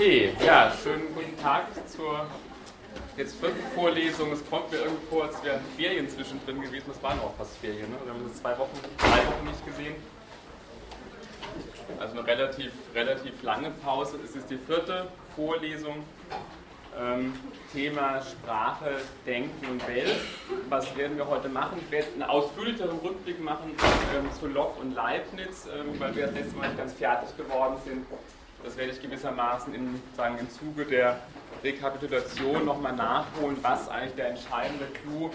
Okay, ja, schönen guten Tag zur jetzt vierten Vorlesung. Es kommt mir irgendwie vor, als wären Ferien zwischendrin gewesen. Das waren auch fast Ferien. Ne? Wir haben uns zwei Wochen, drei Wochen nicht gesehen. Also eine relativ, relativ lange Pause. Es ist die vierte Vorlesung. Ähm, Thema Sprache, Denken und Welt. Was werden wir heute machen? Ich werde einen ausführlicheren Rückblick machen ähm, zu Locke und Leibniz, ähm, weil wir das letzte Mal nicht ganz fertig geworden sind. Das werde ich gewissermaßen im, sagen, im Zuge der Rekapitulation nochmal nachholen, was eigentlich der entscheidende Clou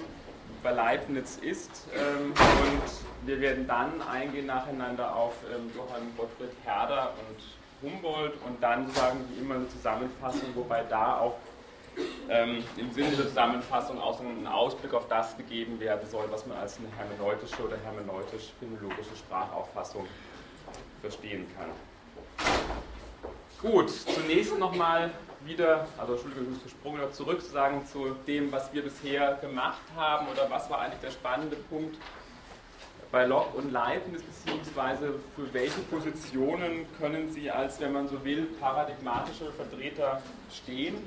bei Leibniz ist. Ähm, und wir werden dann eingehen nacheinander auf ähm, Johann Gottfried Herder und Humboldt und dann sagen wie immer eine Zusammenfassung, wobei da auch ähm, im Sinne der Zusammenfassung auch so ein Ausblick auf das gegeben werden soll, was man als eine hermeneutische oder hermeneutisch-philologische Sprachauffassung verstehen kann. Gut, zunächst nochmal wieder, also Entschuldigung, ich gesprungen oder zurück sagen zu dem, was wir bisher gemacht haben oder was war eigentlich der spannende Punkt bei Locke und Leibniz, beziehungsweise für welche Positionen können sie als, wenn man so will, paradigmatische Vertreter stehen.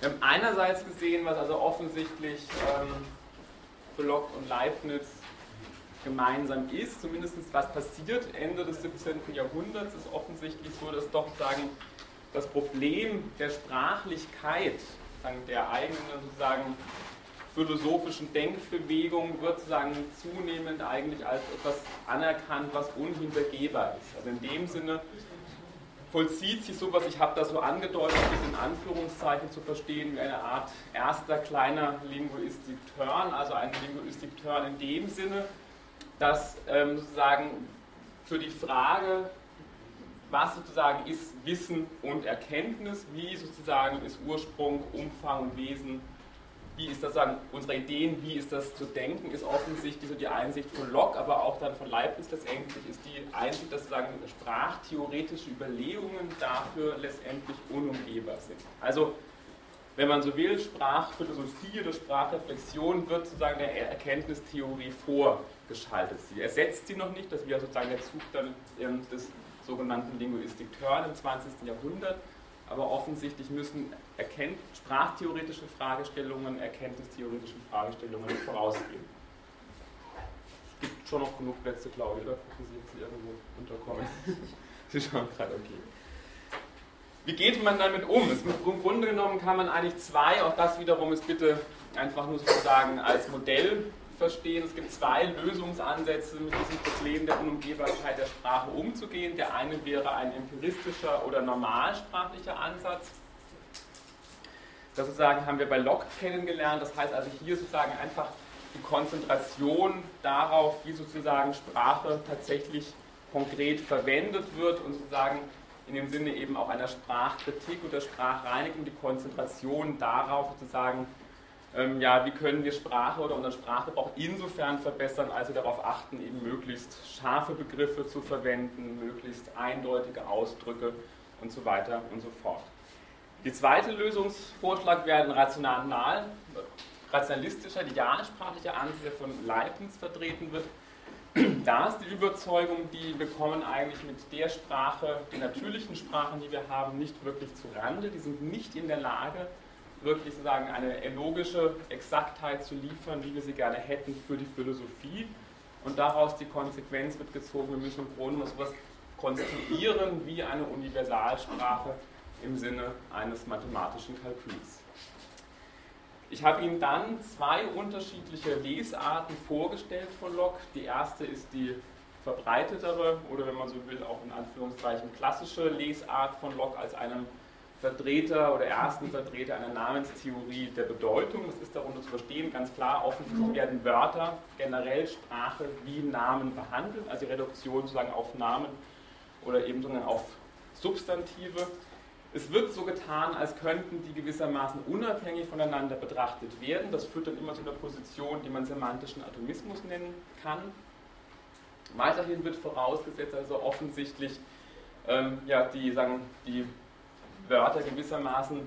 Wir haben einerseits gesehen, was also offensichtlich ähm, für Locke und Leibniz gemeinsam ist, zumindest was passiert Ende des 17. Jahrhunderts, ist offensichtlich so, dass doch sagen, das Problem der Sprachlichkeit, der eigenen sozusagen philosophischen Denkbewegung wird sozusagen zunehmend eigentlich als etwas anerkannt, was unhintergehbar ist. Also in dem Sinne vollzieht sich sowas, ich habe das so angedeutet, in Anführungszeichen zu verstehen, wie eine Art erster kleiner Linguistik-Turn, also ein Linguistik-Turn in dem Sinne, dass ähm, sozusagen für die Frage, was sozusagen ist Wissen und Erkenntnis, wie sozusagen ist Ursprung, Umfang und Wesen, wie ist das sagen, unsere Ideen, wie ist das zu denken, ist offensichtlich so die Einsicht von Locke, aber auch dann von Leibniz letztendlich ist die Einsicht, dass sozusagen sprachtheoretische Überlegungen dafür letztendlich unumgehbar sind. Also wenn man so will, Sprachphilosophie oder Sprachreflexion wird sozusagen der Erkenntnistheorie vorgeschaltet. Sie ersetzt sie noch nicht, das wäre sozusagen der Zug dann des sogenannten Linguistik-Turn im 20. Jahrhundert, aber offensichtlich müssen erkennt, sprachtheoretische Fragestellungen erkenntnistheoretischen Fragestellungen vorausgehen. Es gibt schon noch genug Plätze, Claudia, oder gucken Sie, Sie irgendwo unterkommen. Sie schauen gerade, okay. Wie geht man damit um? Im Grunde genommen kann man eigentlich zwei, auch das wiederum ist bitte einfach nur sozusagen als Modell verstehen. Es gibt zwei Lösungsansätze, mit diesem Problem der Unumgehbarkeit der Sprache umzugehen. Der eine wäre ein empiristischer oder normalsprachlicher Ansatz. Das sozusagen haben wir bei Locke kennengelernt. Das heißt also hier sozusagen einfach die Konzentration darauf, wie sozusagen Sprache tatsächlich konkret verwendet wird und sozusagen in dem Sinne eben auch einer Sprachkritik oder Sprachreinigung die Konzentration darauf sozusagen ähm, ja, wie können wir Sprache oder unseren Sprachgebrauch insofern verbessern, als wir darauf achten, eben möglichst scharfe Begriffe zu verwenden, möglichst eindeutige Ausdrücke und so weiter und so fort. Die zweite Lösungsvorschlag wäre ein rational, rationalistischer, idealsprachlicher Ansatz, der von Leibniz vertreten wird. Da ist die Überzeugung, die wir kommen eigentlich mit der Sprache, den natürlichen Sprachen, die wir haben, nicht wirklich zu Rande. Die sind nicht in der Lage, wirklich sozusagen eine logische Exaktheit zu liefern, wie wir sie gerne hätten für die Philosophie. Und daraus die Konsequenz wird gezogen, wir müssen im Grunde so etwas konstruieren wie eine Universalsprache im Sinne eines mathematischen Kalküls. Ich habe Ihnen dann zwei unterschiedliche Lesarten vorgestellt von Locke. Die erste ist die verbreitetere oder wenn man so will auch in Anführungszeichen klassische Lesart von Locke als einem Vertreter oder ersten Vertreter einer Namenstheorie der Bedeutung. Das ist darunter zu verstehen, ganz klar, offensichtlich werden Wörter, generell Sprache wie Namen behandelt, also die Reduktion sozusagen auf Namen oder eben sozusagen auf Substantive. Es wird so getan, als könnten die gewissermaßen unabhängig voneinander betrachtet werden. Das führt dann immer zu einer Position, die man semantischen Atomismus nennen kann. Weiterhin wird vorausgesetzt, also offensichtlich ähm, ja, die, sagen, die Wörter gewissermaßen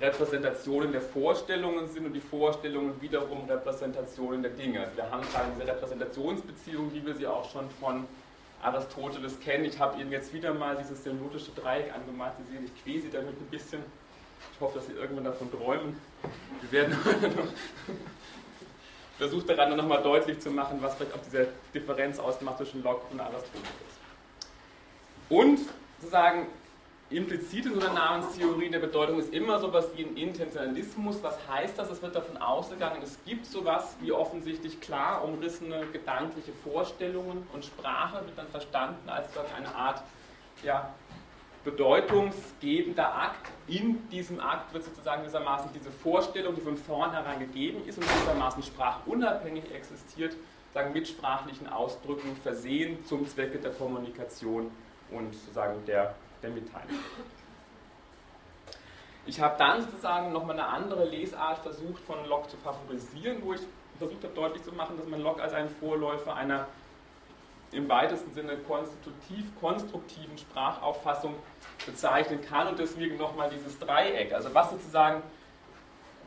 Repräsentationen der Vorstellungen sind und die Vorstellungen wiederum Repräsentationen der Dinge. Also wir haben gerade diese Repräsentationsbeziehung, wie wir sie auch schon von Aristoteles kennen. Ich habe Ihnen jetzt wieder mal dieses semiotische Dreieck angemalt. Sie sehen, ich quäse damit ein bisschen. Ich hoffe, dass Sie irgendwann davon träumen. Wir werden versucht daran nochmal deutlich zu machen, was vielleicht auch diese Differenz ausmacht zwischen Locke und Aristoteles. Und sozusagen implizit in so einer Namenstheorie der Bedeutung ist immer sowas wie ein Intentionalismus. Was heißt das? Es wird davon ausgegangen, es gibt sowas wie offensichtlich klar umrissene gedankliche Vorstellungen und Sprache wird dann verstanden als eine Art ja, bedeutungsgebender Akt. In diesem Akt wird sozusagen gewissermaßen diese Vorstellung, die von vornherein gegeben ist und gewissermaßen sprachunabhängig existiert, sagen mit sprachlichen Ausdrücken versehen zum Zwecke der Kommunikation und sozusagen der, der Mitteilung. Ich habe dann sozusagen nochmal eine andere Lesart versucht von Locke zu favorisieren, wo ich versucht habe deutlich zu machen, dass man Locke als einen Vorläufer einer im weitesten Sinne konstitutiv konstruktiven Sprachauffassung bezeichnen kann und deswegen nochmal dieses Dreieck. Also was sozusagen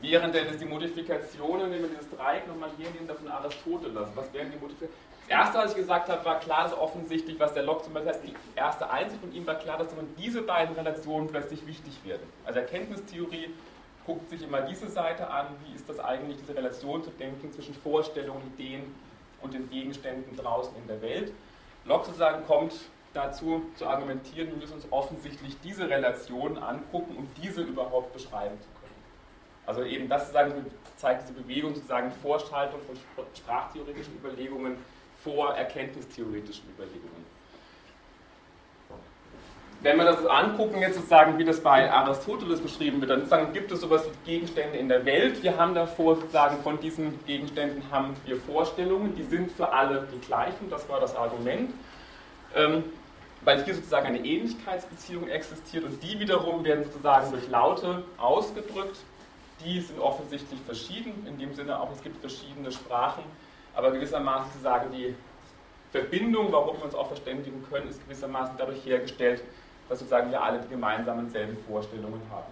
denn jetzt die Modifikationen, wenn wir dieses Dreieck nochmal hier nehmen, davon Aristoteles, was wären die Modifikationen? Das erste, was ich gesagt habe, war klar, dass offensichtlich, was der Locke zum Beispiel heißt, die erste Einsicht von ihm war klar, dass diese beiden Relationen plötzlich wichtig werden. Also Erkenntnistheorie guckt sich immer diese Seite an, wie ist das eigentlich, diese Relation zu denken zwischen Vorstellungen, Ideen und den Gegenständen draußen in der Welt. Locke sozusagen kommt dazu zu argumentieren, wir müssen uns offensichtlich diese Relation angucken, um diese überhaupt beschreiben zu können. Also eben das sozusagen zeigt diese Bewegung sozusagen Vorschaltung von sprachtheoretischen Überlegungen vor erkenntnistheoretischen Überlegungen. Wenn wir das angucken, jetzt sozusagen, wie das bei Aristoteles beschrieben wird, dann gibt es sowas wie Gegenstände in der Welt. Wir haben davor sozusagen von diesen Gegenständen haben wir Vorstellungen, die sind für alle die gleichen, das war das Argument. Ähm, weil hier sozusagen eine Ähnlichkeitsbeziehung existiert und die wiederum werden sozusagen durch Laute ausgedrückt. Die sind offensichtlich verschieden, in dem Sinne auch, es gibt verschiedene Sprachen, aber gewissermaßen sozusagen die Verbindung, warum wir uns auch verständigen können, ist gewissermaßen dadurch hergestellt, dass sozusagen wir alle die gemeinsamen selben Vorstellungen haben.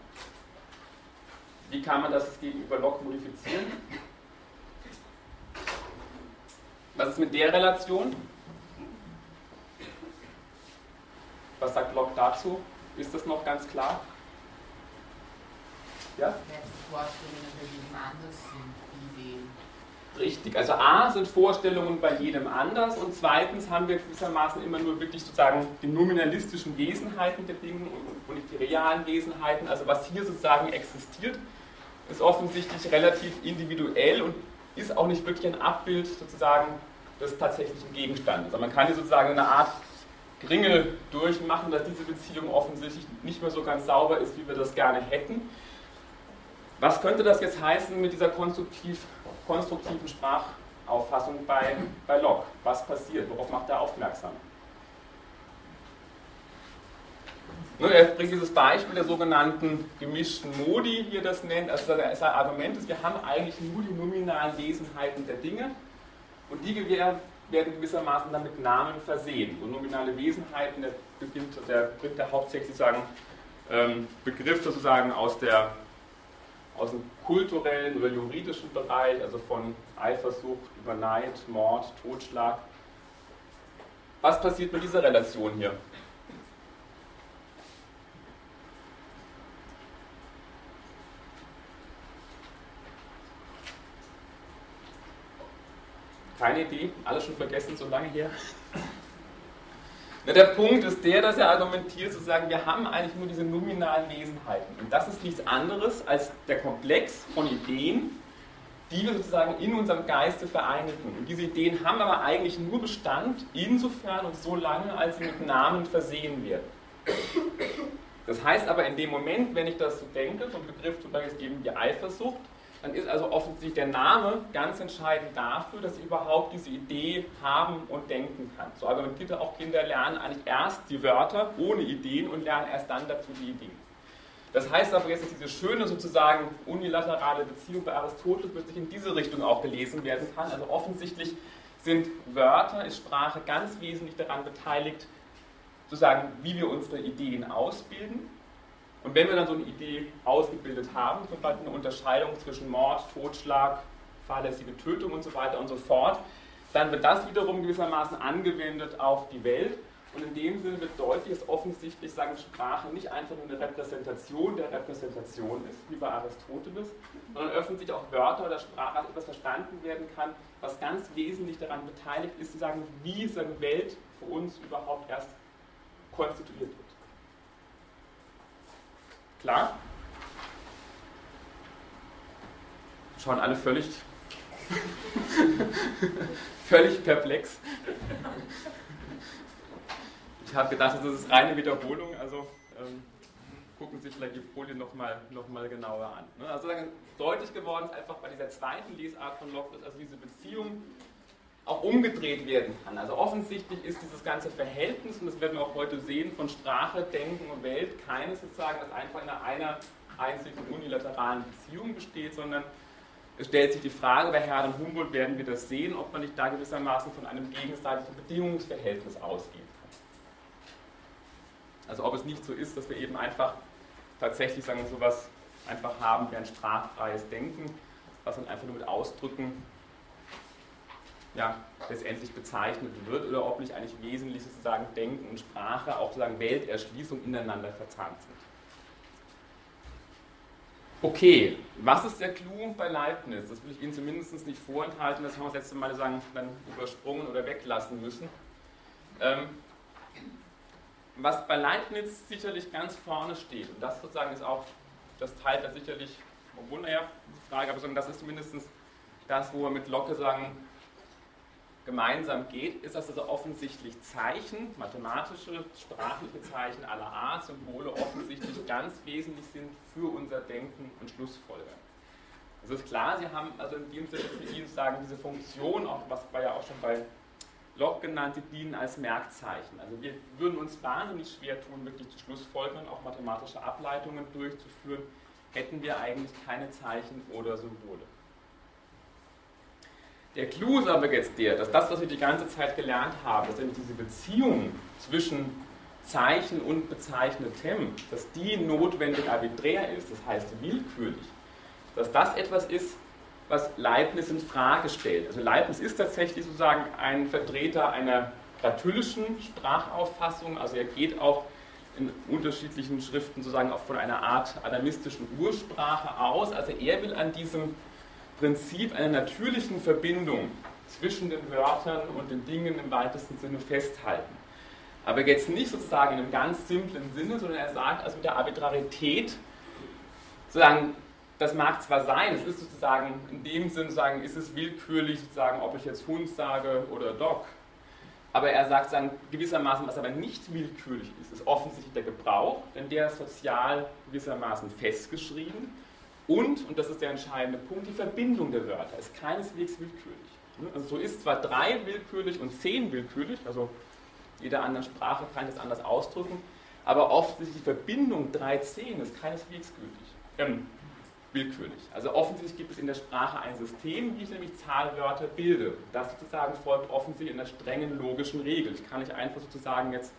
Wie kann man das gegenüber Locke modifizieren? Was ist mit der Relation? Was sagt Locke dazu? Ist das noch ganz klar? Ja? Vorstellungen bei jedem anders sind. Richtig, also A sind Vorstellungen bei jedem anders und zweitens haben wir gewissermaßen immer nur wirklich sozusagen die nominalistischen Wesenheiten der Dinge und nicht die realen Wesenheiten. Also was hier sozusagen existiert, ist offensichtlich relativ individuell und ist auch nicht wirklich ein Abbild sozusagen des tatsächlichen Gegenstandes. Also man kann hier sozusagen eine Art Ringel durchmachen, dass diese Beziehung offensichtlich nicht mehr so ganz sauber ist, wie wir das gerne hätten. Was könnte das jetzt heißen mit dieser konstruktiv, konstruktiven Sprachauffassung bei, bei Locke? Was passiert? Worauf macht er aufmerksam? Er bringt dieses Beispiel der sogenannten gemischten Modi, wie er das nennt. Also sein Argument ist, wir haben eigentlich nur die nominalen Wesenheiten der Dinge und die werden gewissermaßen dann mit Namen versehen. So nominale Wesenheiten, der, beginnt, der bringt der hauptsächlich sozusagen ähm, Begriff sozusagen aus der aus dem kulturellen oder juridischen Bereich, also von Eifersucht über Neid, Mord, Totschlag. Was passiert mit dieser Relation hier? Keine Idee, alles schon vergessen, so lange her. Na, der Punkt ist der, dass er argumentiert, zu sagen, wir haben eigentlich nur diese nominalen Wesenheiten. Und das ist nichts anderes als der Komplex von Ideen, die wir sozusagen in unserem Geiste vereinigen. Und diese Ideen haben aber eigentlich nur Bestand, insofern und so lange, als sie mit Namen versehen werden. Das heißt aber in dem Moment, wenn ich das so denke, vom Begriff zum Beispiel eben die Eifersucht, dann ist also offensichtlich der Name ganz entscheidend dafür, dass ich überhaupt diese Idee haben und denken kann. So argumentiert er auch, Kinder lernen eigentlich erst die Wörter ohne Ideen und lernen erst dann dazu die Ideen. Das heißt aber jetzt, dass diese schöne sozusagen unilaterale Beziehung bei Aristoteles plötzlich in diese Richtung auch gelesen werden kann. Also offensichtlich sind Wörter, ist Sprache ganz wesentlich daran beteiligt, sozusagen, wie wir unsere Ideen ausbilden und wenn wir dann so eine Idee ausgebildet haben, zum Beispiel eine Unterscheidung zwischen Mord, Totschlag, fahrlässige Tötung und so weiter und so fort, dann wird das wiederum gewissermaßen angewendet auf die Welt. Und in dem Sinne wird deutlich, dass offensichtlich sagen, Sprache nicht einfach nur eine Repräsentation der Repräsentation ist, wie bei Aristoteles, sondern öffentlich auch Wörter oder Sprache als etwas verstanden werden kann, was ganz wesentlich daran beteiligt ist, zu sagen, wie seine Welt für uns überhaupt erst konstituiert wird. Klar? Schauen alle völlig, völlig perplex. Ich habe gedacht, das ist reine Wiederholung, also ähm, gucken Sie sich vielleicht die Folie nochmal noch mal genauer an. Ne? Also deutlich geworden ist einfach bei dieser zweiten Lesart von Locke, dass also diese Beziehung auch umgedreht werden kann. Also offensichtlich ist dieses ganze Verhältnis, und das werden wir auch heute sehen, von Sprache, Denken und Welt keines sozusagen, das einfach in einer einzigen unilateralen Beziehung besteht, sondern es stellt sich die Frage, bei Herrn Humboldt werden wir das sehen, ob man nicht da gewissermaßen von einem gegenseitigen Bedingungsverhältnis ausgehen kann. Also ob es nicht so ist, dass wir eben einfach tatsächlich sagen, sowas einfach haben wie ein sprachfreies Denken, was dann einfach nur mit Ausdrücken ja, letztendlich bezeichnet wird oder ob nicht eigentlich wesentlich sozusagen Denken und Sprache, auch sozusagen Welterschließung ineinander verzahnt sind. Okay, was ist der Clou bei Leibniz? Das will ich Ihnen zumindest nicht vorenthalten, das haben wir das letzte Mal sagen, dann übersprungen oder weglassen müssen. Ähm, was bei Leibniz sicherlich ganz vorne steht, und das sozusagen ist auch, das teilt er sicherlich, obwohl, naja, die Frage, aber das ist zumindest das, wo wir mit Locke sagen, gemeinsam geht, ist, dass also offensichtlich Zeichen, mathematische, sprachliche Zeichen aller Art, Symbole offensichtlich ganz wesentlich sind für unser Denken und Schlussfolgern. Es ist klar, Sie haben also in dem Sinne für ihn sagen, diese Funktion, auch, was war ja auch schon bei Locke genannt, die dienen als Merkzeichen. Also wir würden uns wahnsinnig schwer tun, wirklich zu Schlussfolgern, auch mathematische Ableitungen durchzuführen, hätten wir eigentlich keine Zeichen oder Symbole. Der Clou ist aber jetzt der, dass das, was wir die ganze Zeit gelernt haben, dass nämlich diese Beziehung zwischen Zeichen und Bezeichnetem, dass die notwendig arbiträr ist, das heißt willkürlich, dass das etwas ist, was Leibniz in Frage stellt. Also Leibniz ist tatsächlich sozusagen ein Vertreter einer gratyllischen Sprachauffassung, also er geht auch in unterschiedlichen Schriften sozusagen auch von einer Art adamistischen Ursprache aus. Also er will an diesem Prinzip einer natürlichen Verbindung zwischen den Wörtern und den Dingen im weitesten Sinne festhalten. Aber jetzt nicht sozusagen in einem ganz simplen Sinne, sondern er sagt, also mit der Arbitrarität, sozusagen, das mag zwar sein, es ist sozusagen in dem Sinne, sagen, ist es willkürlich, sozusagen, ob ich jetzt Hund sage oder Dog. Aber er sagt sagen, gewissermaßen, was aber nicht willkürlich ist, ist offensichtlich der Gebrauch, denn der ist sozial gewissermaßen festgeschrieben. Und, und das ist der entscheidende Punkt, die Verbindung der Wörter ist keineswegs willkürlich. Also so ist zwar drei willkürlich und zehn willkürlich, also jeder anderen Sprache kann das anders ausdrücken, aber ist die Verbindung 3-10 ist keineswegs gültig, ähm, willkürlich. Also offensichtlich gibt es in der Sprache ein System, wie ich nämlich Zahlwörter bilde. Das sozusagen folgt offensichtlich einer strengen logischen Regel. Ich kann nicht einfach sozusagen jetzt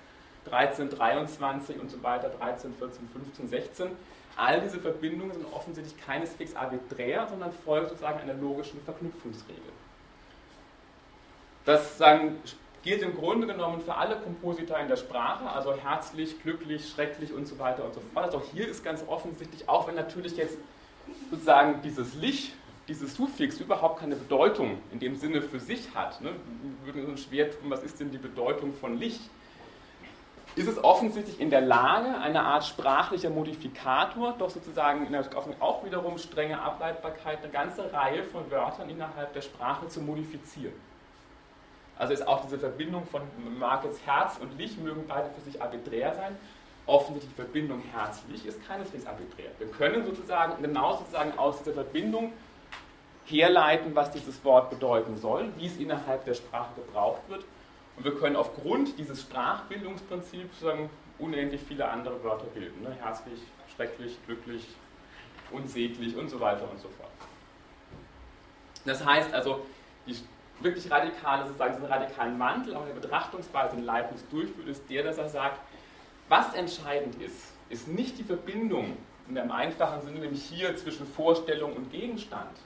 13, 23 und so weiter, 13, 14, 15, 16 All diese Verbindungen sind offensichtlich keineswegs arbiträr, sondern folgen sozusagen einer logischen Verknüpfungsregel. Das sagen, gilt im Grunde genommen für alle Komposita in der Sprache, also herzlich, glücklich, schrecklich und so weiter und so fort. Also auch hier ist ganz offensichtlich, auch wenn natürlich jetzt sozusagen dieses Lich, dieses Suffix überhaupt keine Bedeutung in dem Sinne für sich hat. Ne? Wir würden uns schwer tun, was ist denn die Bedeutung von Licht? Ist es offensichtlich in der Lage, eine Art sprachlicher Modifikator, doch sozusagen in der, auch wiederum strenge Ableitbarkeit, eine ganze Reihe von Wörtern innerhalb der Sprache zu modifizieren. Also ist auch diese Verbindung von, mag jetzt Herz und Licht, mögen beide für sich arbiträr sein. Offensichtlich die Verbindung Herz-Licht ist keineswegs arbiträr. Wir können sozusagen genau sozusagen aus dieser Verbindung herleiten, was dieses Wort bedeuten soll, wie es innerhalb der Sprache gebraucht wird und wir können aufgrund dieses Sprachbildungsprinzips sagen, unendlich viele andere Wörter bilden. Ne? Herzlich, schrecklich, glücklich, unsäglich und so weiter und so fort. Das heißt also, die wirklich radikale, sozusagen diesen radikalen Mantel auch der Betrachtungsweise in Leibniz durchführt, ist der, dass er sagt, was entscheidend ist, ist nicht die Verbindung in einem einfachen Sinne, nämlich hier zwischen Vorstellung und Gegenstand,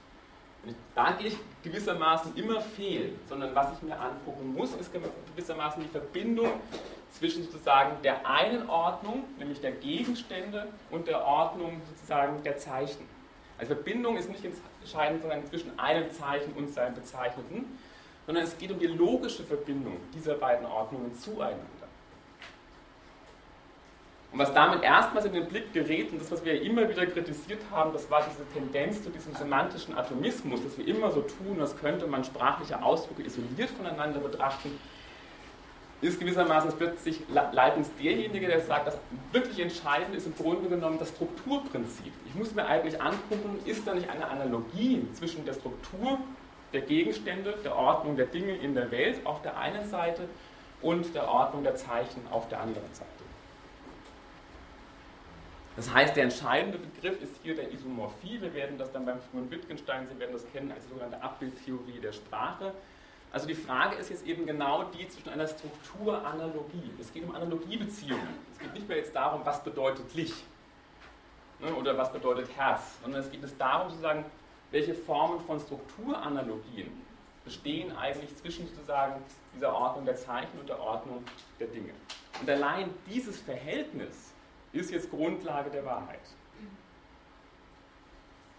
Da gehe ich gewissermaßen immer fehl, sondern was ich mir angucken muss, ist gewissermaßen die Verbindung zwischen sozusagen der einen Ordnung, nämlich der Gegenstände, und der Ordnung sozusagen der Zeichen. Also Verbindung ist nicht entscheidend sondern zwischen einem Zeichen und seinem Bezeichneten, sondern es geht um die logische Verbindung dieser beiden Ordnungen zueinander. Und was damit erstmals in den Blick gerät, und das, was wir immer wieder kritisiert haben, das war diese Tendenz zu diesem semantischen Atomismus, dass wir immer so tun, als könnte man sprachliche Ausdrücke isoliert voneinander betrachten, ist gewissermaßen plötzlich Leibniz derjenige, der sagt, das wirklich Entscheidende ist im Grunde genommen das Strukturprinzip. Ich muss mir eigentlich angucken, ist da nicht eine Analogie zwischen der Struktur der Gegenstände, der Ordnung der Dinge in der Welt auf der einen Seite und der Ordnung der Zeichen auf der anderen Seite. Das heißt, der entscheidende Begriff ist hier der Isomorphie. Wir werden das dann beim frühen Wittgenstein, Sie werden das kennen als sogenannte Abbildtheorie der Sprache. Also die Frage ist jetzt eben genau die zwischen einer Strukturanalogie. Es geht um Analogiebeziehungen. Es geht nicht mehr jetzt darum, was bedeutet Licht ne, oder was bedeutet Herz, sondern es geht es darum zu sagen, welche Formen von Strukturanalogien bestehen eigentlich zwischen sozusagen dieser Ordnung der Zeichen und der Ordnung der Dinge. Und allein dieses Verhältnis ist jetzt Grundlage der Wahrheit.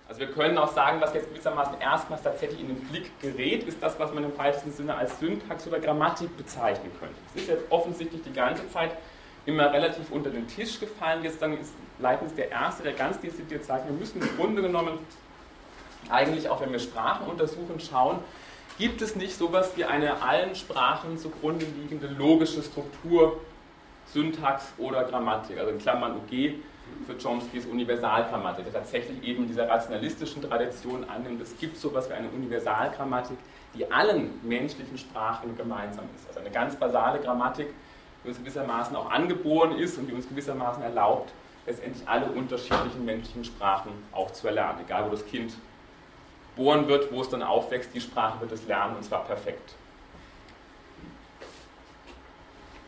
Also wir können auch sagen, was jetzt gewissermaßen erstmals tatsächlich in den Blick gerät, ist das, was man im weitesten Sinne als Syntax oder Grammatik bezeichnen könnte. Es ist jetzt offensichtlich die ganze Zeit immer relativ unter den Tisch gefallen. Jetzt dann ist Leibniz der Erste, der ganz dezidiert sagt, wir müssen im Grunde genommen eigentlich auch, wenn wir Sprachen untersuchen, schauen, gibt es nicht sowas wie eine allen Sprachen zugrunde liegende logische Struktur, Syntax oder Grammatik, also in Klammern UG für Chomskys Universalgrammatik, der tatsächlich eben dieser rationalistischen Tradition annimmt, es gibt so etwas wie eine Universalgrammatik, die allen menschlichen Sprachen gemeinsam ist. Also eine ganz basale Grammatik, die uns gewissermaßen auch angeboren ist und die uns gewissermaßen erlaubt, letztendlich alle unterschiedlichen menschlichen Sprachen auch zu erlernen, egal wo das Kind geboren wird, wo es dann aufwächst, die Sprache wird es lernen und zwar perfekt.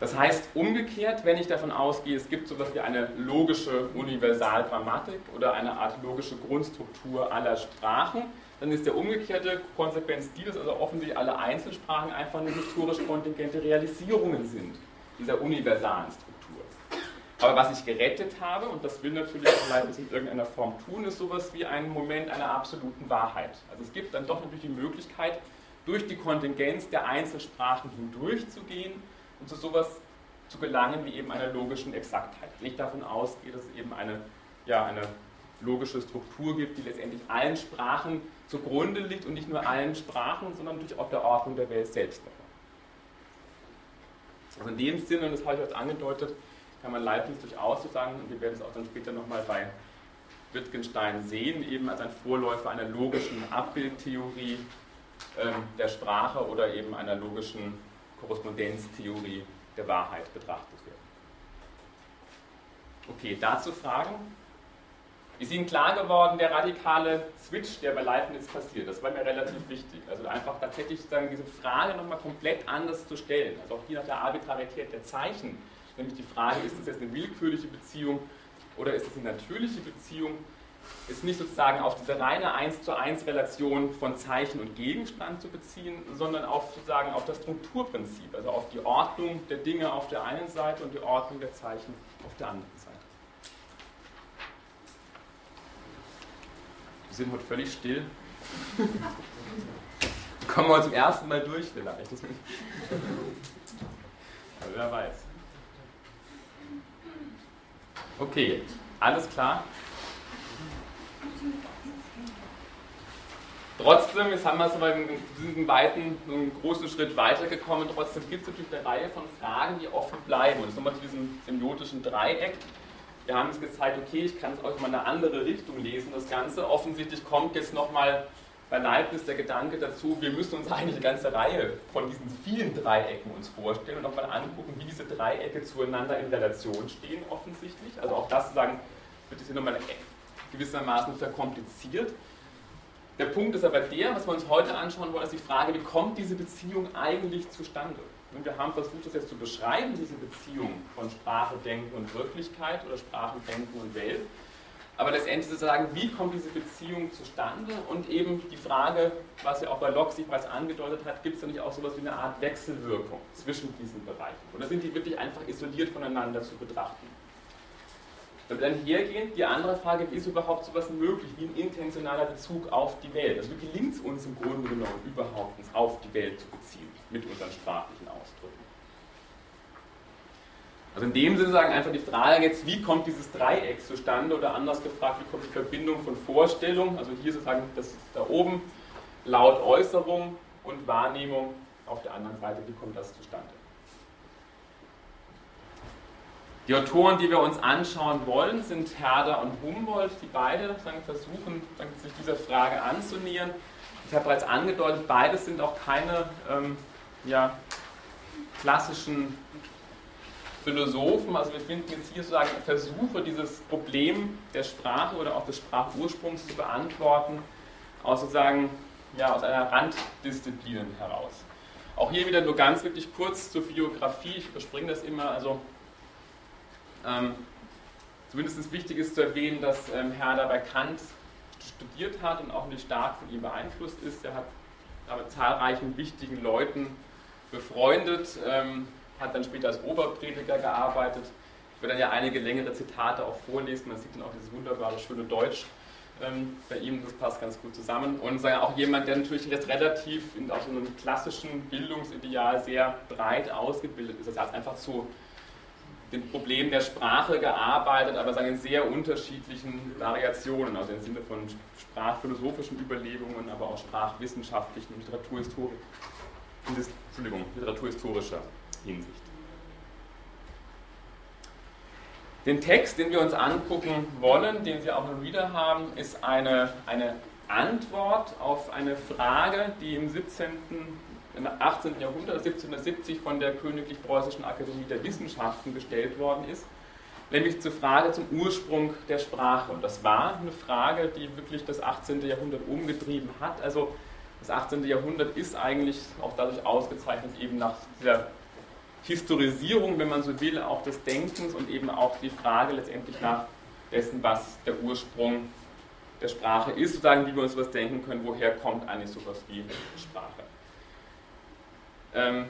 Das heißt umgekehrt, wenn ich davon ausgehe, es gibt so etwas wie eine logische Universalgrammatik oder eine Art logische Grundstruktur aller Sprachen, dann ist der umgekehrte Konsequenz die, dass also offensichtlich alle Einzelsprachen einfach eine historisch kontingente Realisierungen sind dieser universalen Struktur. Aber was ich gerettet habe, und das will natürlich Leibniz in irgendeiner Form tun, ist sowas wie ein Moment einer absoluten Wahrheit. Also es gibt dann doch natürlich die Möglichkeit, durch die Kontingenz der Einzelsprachen hindurchzugehen und zu sowas zu gelangen wie eben einer logischen Exaktheit. Wenn ich davon ausgehe, dass es eben eine, ja, eine logische Struktur gibt, die letztendlich allen Sprachen zugrunde liegt und nicht nur allen Sprachen, sondern natürlich auch der Ordnung der Welt selbst. Also in dem Sinne, und das habe ich euch angedeutet, kann man Leibniz durchaus so sagen, und wir werden es auch dann später nochmal bei Wittgenstein sehen, eben als ein Vorläufer einer logischen Abbildtheorie ähm, der Sprache oder eben einer logischen Korrespondenztheorie der Wahrheit betrachtet werden. Okay, dazu Fragen? Ist Ihnen klar geworden, der radikale Switch, der bei Leibniz passiert? Das war mir relativ wichtig. Also einfach tatsächlich sagen, diese Frage nochmal komplett anders zu stellen. Also auch hier nach der Arbitrarität der Zeichen. Nämlich die Frage, ist das jetzt eine willkürliche Beziehung oder ist es eine natürliche Beziehung? Ist nicht sozusagen auf diese reine 1 zu 1 Relation von Zeichen und Gegenstand zu beziehen, sondern auf, sozusagen auf das Strukturprinzip, also auf die Ordnung der Dinge auf der einen Seite und die Ordnung der Zeichen auf der anderen Seite. Wir sind heute völlig still. Kommen wir zum ersten Mal durch vielleicht. Aber wer weiß. Okay, alles klar. Trotzdem, jetzt haben wir es aber diesem weiten, einen großen Schritt weitergekommen, trotzdem gibt es natürlich eine Reihe von Fragen, die offen bleiben. Und jetzt nochmal zu diesem semiotischen Dreieck. Wir haben jetzt gezeigt, okay, ich kann es auch mal in eine andere Richtung lesen, das Ganze. Offensichtlich kommt jetzt nochmal bei Leibniz der Gedanke dazu, wir müssen uns eigentlich eine ganze Reihe von diesen vielen Dreiecken uns vorstellen und nochmal angucken, wie diese Dreiecke zueinander in Relation stehen, offensichtlich. Also auch das sagen, wird jetzt hier nochmal gewissermaßen verkompliziert. Der Punkt ist aber der, was wir uns heute anschauen wollen, ist die Frage, wie kommt diese Beziehung eigentlich zustande? Und wir haben versucht, das jetzt zu beschreiben, diese Beziehung von Sprache, Denken und Wirklichkeit oder Sprachen, Denken und Welt. aber letztendlich sozusagen, wie kommt diese Beziehung zustande und eben die Frage, was ja auch bei Locke sich bereits angedeutet hat, gibt es da nicht auch sowas wie eine Art Wechselwirkung zwischen diesen Bereichen? Oder sind die wirklich einfach isoliert voneinander zu betrachten? Und dann hergehend die andere Frage, wie ist überhaupt sowas möglich, wie ein intentionaler Bezug auf die Welt? Also wie gelingt es uns im Grunde genommen überhaupt, uns auf die Welt zu beziehen mit unseren sprachlichen Ausdrücken? Also in dem Sinne sagen einfach die Frage jetzt, wie kommt dieses Dreieck zustande oder anders gefragt, wie kommt die Verbindung von Vorstellung, also hier sozusagen das da oben, laut Äußerung und Wahrnehmung auf der anderen Seite, wie kommt das zustande? Die Autoren, die wir uns anschauen wollen, sind Herder und Humboldt, die beide versuchen, sich dieser Frage anzunähern. Ich habe bereits angedeutet, beides sind auch keine ähm, ja, klassischen Philosophen. Also wir finden jetzt hier sozusagen Versuche, dieses Problem der Sprache oder auch des Sprachursprungs zu beantworten, aus sozusagen ja, aus einer Randdisziplin heraus. Auch hier wieder nur ganz wirklich kurz zur Biografie. Ich überspringe das immer. Also ähm, zumindest wichtig ist zu erwähnen, dass ähm, Herder bei Kant studiert hat und auch nicht stark von ihm beeinflusst ist. Er hat mit zahlreichen wichtigen Leuten befreundet, ähm, hat dann später als Oberprediger gearbeitet. Ich werde dann ja einige längere Zitate auch vorlesen, man sieht dann auch dieses wunderbare, schöne Deutsch ähm, bei ihm, das passt ganz gut zusammen. Und auch jemand, der natürlich jetzt relativ in auch so einem klassischen Bildungsideal sehr breit ausgebildet ist. Also er hat einfach zu den Problemen der Sprache gearbeitet, aber in sehr unterschiedlichen Variationen, also im Sinne von sprachphilosophischen Überlegungen, aber auch sprachwissenschaftlichen und Literaturhistorik, Entschuldigung, literaturhistorischer Hinsicht. Den Text, den wir uns angucken wollen, den Sie auch noch wieder haben, ist eine, eine Antwort auf eine Frage, die im 17. 18. Jahrhundert, 1770 von der Königlich Preußischen Akademie der Wissenschaften gestellt worden ist, nämlich zur Frage zum Ursprung der Sprache. Und das war eine Frage, die wirklich das 18. Jahrhundert umgetrieben hat. Also das 18. Jahrhundert ist eigentlich auch dadurch ausgezeichnet, eben nach dieser Historisierung, wenn man so will, auch des Denkens und eben auch die Frage letztendlich nach dessen, was der Ursprung der Sprache ist, sozusagen, wie wir uns was denken können, woher kommt eigentlich sowas wie Sprache. Ähm,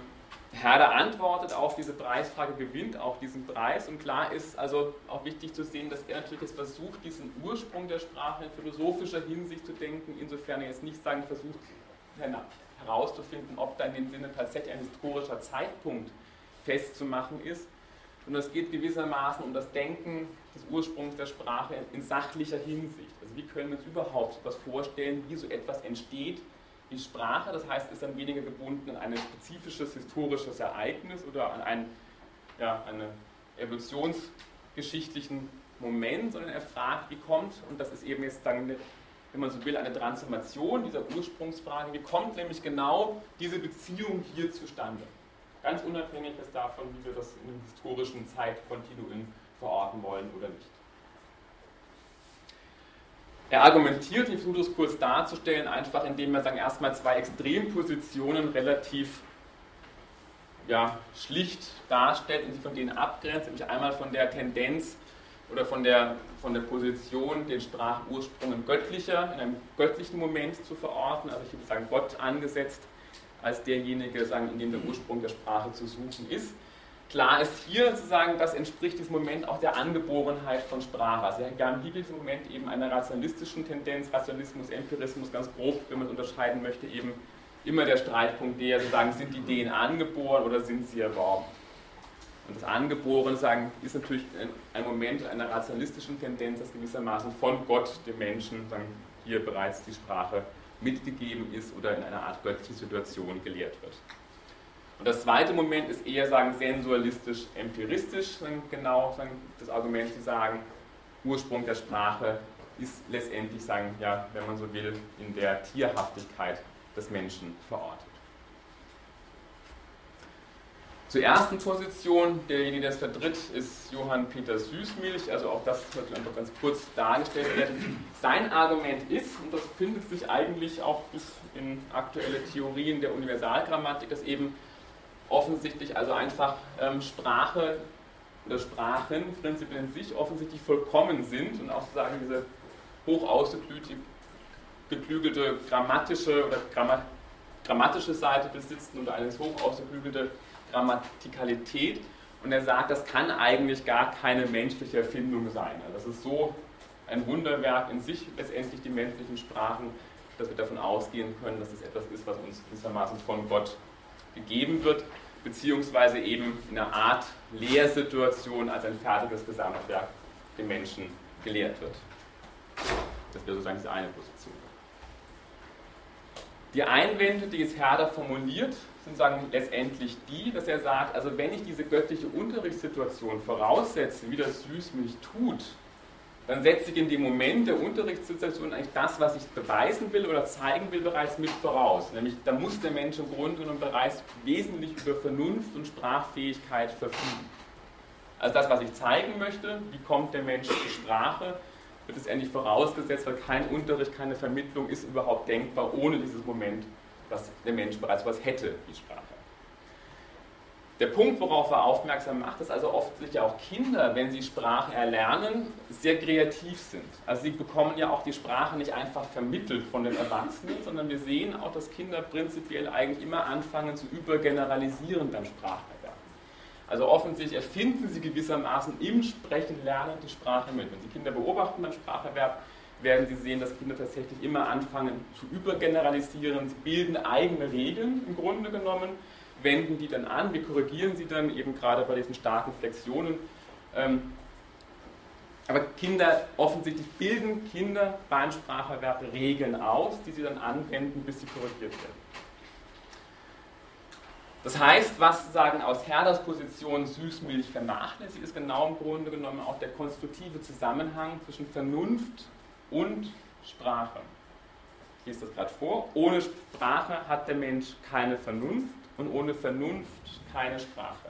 Herder antwortet auf diese Preisfrage, gewinnt auch diesen Preis und klar ist also auch wichtig zu sehen, dass er natürlich jetzt versucht, diesen Ursprung der Sprache in philosophischer Hinsicht zu denken, insofern er jetzt nicht sagen versucht herauszufinden, ob da in dem Sinne tatsächlich ein historischer Zeitpunkt festzumachen ist, sondern es geht gewissermaßen um das Denken des Ursprungs der Sprache in sachlicher Hinsicht. Also wie können wir uns überhaupt etwas vorstellen, wie so etwas entsteht, die Sprache, das heißt, ist dann weniger gebunden an ein spezifisches historisches Ereignis oder an einen, ja, einen evolutionsgeschichtlichen Moment, sondern er fragt, wie kommt, und das ist eben jetzt dann, wenn man so will, eine Transformation dieser Ursprungsfrage, wie kommt nämlich genau diese Beziehung hier zustande? Ganz unabhängig davon, wie wir das in einem historischen Zeitkontinuum verorten wollen oder nicht. Er argumentiert, das kurz darzustellen, einfach indem er sagen, erstmal zwei Extrempositionen relativ ja, schlicht darstellt und sie von denen abgrenzt, nämlich einmal von der Tendenz oder von der, von der Position, den Sprachursprung in göttlicher, in einem göttlichen Moment zu verorten, also ich würde sagen Gott angesetzt als derjenige, sagen, in dem der Ursprung der Sprache zu suchen ist. Klar ist hier sozusagen, das entspricht diesem Moment auch der Angeborenheit von Sprache. Also wir haben hier diesen Moment eben einer rationalistischen Tendenz, Rationalismus, Empirismus, ganz grob, wenn man es unterscheiden möchte, eben immer der Streitpunkt der, sozusagen, sind die Ideen angeboren oder sind sie erworben? Und das Angeborene sagen, ist natürlich ein Moment einer rationalistischen Tendenz, das gewissermaßen von Gott dem Menschen sagen, hier bereits die Sprache mitgegeben ist oder in einer Art göttliche Situation gelehrt wird. Und das zweite Moment ist eher sagen, sensualistisch, empiristisch, genau sagen, das Argument zu sagen, Ursprung der Sprache ist letztendlich, sagen, ja, wenn man so will, in der Tierhaftigkeit des Menschen verortet. Zur ersten Position, derjenige, der es vertritt, ist Johann Peter Süßmilch, also auch das wird einfach ganz kurz dargestellt werden. Sein Argument ist, und das findet sich eigentlich auch bis in aktuelle Theorien der Universalgrammatik, dass eben offensichtlich also einfach ähm, Sprache oder Sprachen prinzipiell in sich offensichtlich vollkommen sind und auch sozusagen diese hoch ausgeklügelte grammatische oder Grammat grammatische Seite besitzen und eine hoch ausgeklügelte Grammatikalität. Und er sagt, das kann eigentlich gar keine menschliche Erfindung sein. Das ist so ein Wunderwerk in sich, letztendlich die menschlichen Sprachen, dass wir davon ausgehen können, dass es etwas ist, was uns gewissermaßen von Gott gegeben wird, beziehungsweise eben in einer Art Lehrsituation als ein fertiges Gesamtwerk dem Menschen gelehrt wird. Das wäre sozusagen diese eine Position. Die Einwände, die jetzt Herder formuliert, sind sagen letztendlich die, dass er sagt, also wenn ich diese göttliche Unterrichtssituation voraussetze, wie das Süßmilch tut, dann setze ich in dem Moment der Unterrichtssituation eigentlich das, was ich beweisen will oder zeigen will, bereits mit voraus. Nämlich, da muss der Mensch im Grunde genommen bereits wesentlich über Vernunft und Sprachfähigkeit verfügen. Also das, was ich zeigen möchte, wie kommt der Mensch zur Sprache, wird es endlich vorausgesetzt, weil kein Unterricht, keine Vermittlung ist überhaupt denkbar ohne dieses Moment, dass der Mensch bereits was hätte, wie Sprache. Der Punkt, worauf er aufmerksam macht, ist also offensichtlich auch Kinder, wenn sie Sprache erlernen, sehr kreativ sind. Also sie bekommen ja auch die Sprache nicht einfach vermittelt von den Erwachsenen, sondern wir sehen auch, dass Kinder prinzipiell eigentlich immer anfangen zu übergeneralisieren beim Spracherwerb. Also offensichtlich erfinden sie gewissermaßen im Sprechen lernen die Sprache mit. Wenn Sie Kinder beobachten beim Spracherwerb, werden Sie sehen, dass Kinder tatsächlich immer anfangen zu übergeneralisieren. Sie bilden eigene Regeln im Grunde genommen wenden die dann an, wir korrigieren sie dann eben gerade bei diesen starken Flexionen. Ähm, aber Kinder, offensichtlich bilden Kinder beim Spracherwerb Regeln aus, die sie dann anwenden, bis sie korrigiert werden. Das heißt, was sozusagen aus Herders Position Süßmilch vernachlässigt, ist genau im Grunde genommen auch der konstruktive Zusammenhang zwischen Vernunft und Sprache. Ich lese das gerade vor. Ohne Sprache hat der Mensch keine Vernunft und ohne Vernunft keine Sprache.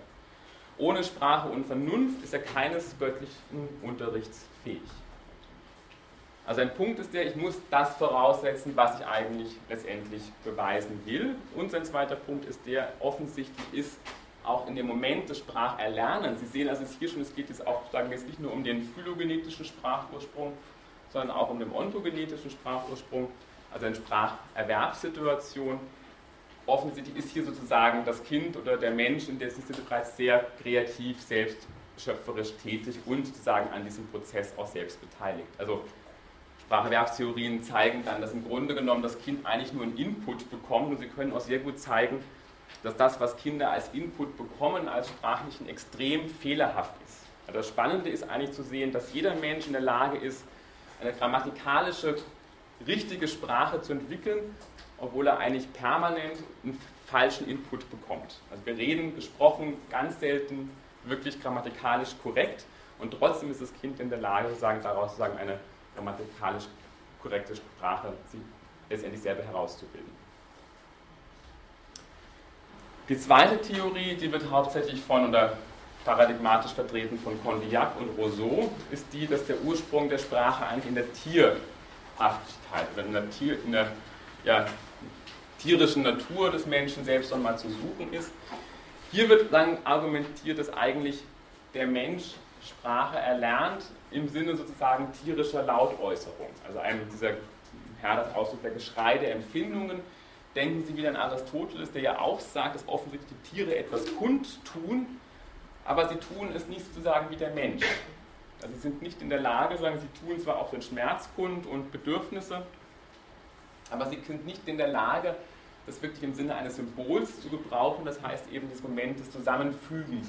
Ohne Sprache und Vernunft ist er keines göttlichen Unterrichts fähig. Also ein Punkt ist der, ich muss das voraussetzen, was ich eigentlich letztendlich beweisen will. Und sein zweiter Punkt ist der, offensichtlich ist auch in dem Moment des Spracherlernens, Sie sehen also hier schon, es geht jetzt auch sagen jetzt nicht nur um den phylogenetischen Sprachursprung, sondern auch um den ontogenetischen Sprachursprung, also eine Spracherwerbssituation, offensichtlich ist hier sozusagen das Kind oder der Mensch in der Sinne bereits sehr kreativ, selbst schöpferisch tätig und sozusagen an diesem Prozess auch selbst beteiligt. Also Spracherwerbstheorien zeigen dann, dass im Grunde genommen das Kind eigentlich nur einen Input bekommt und sie können auch sehr gut zeigen, dass das, was Kinder als Input bekommen, als sprachlichen extrem fehlerhaft ist. Also das Spannende ist eigentlich zu sehen, dass jeder Mensch in der Lage ist, eine grammatikalische, richtige Sprache zu entwickeln obwohl er eigentlich permanent einen falschen Input bekommt. Also wir reden gesprochen ganz selten wirklich grammatikalisch korrekt und trotzdem ist das Kind in der Lage, sozusagen, daraus sozusagen eine grammatikalisch korrekte Sprache letztendlich selber herauszubilden. Die zweite Theorie, die wird hauptsächlich von oder paradigmatisch vertreten von Condillac und Rousseau, ist die, dass der Ursprung der Sprache eigentlich in der Tierhaftigkeit oder in der, Tier, in der ja, tierischen Natur des Menschen selbst nochmal zu suchen ist. Hier wird dann argumentiert, dass eigentlich der Mensch Sprache erlernt im Sinne sozusagen tierischer Lautäußerung. Also einem dieser Herders Ausdruck der Geschrei der Empfindungen. Denken Sie wieder an Aristoteles, der ja auch sagt, dass offensichtlich die Tiere etwas kundtun, aber sie tun es nicht sozusagen wie der Mensch. Also sie sind nicht in der Lage, sagen, sie tun zwar auch den Schmerzkund und Bedürfnisse, aber sie sind nicht in der Lage, das wirklich im Sinne eines Symbols zu gebrauchen. Das heißt eben, das Moment des Zusammenfügens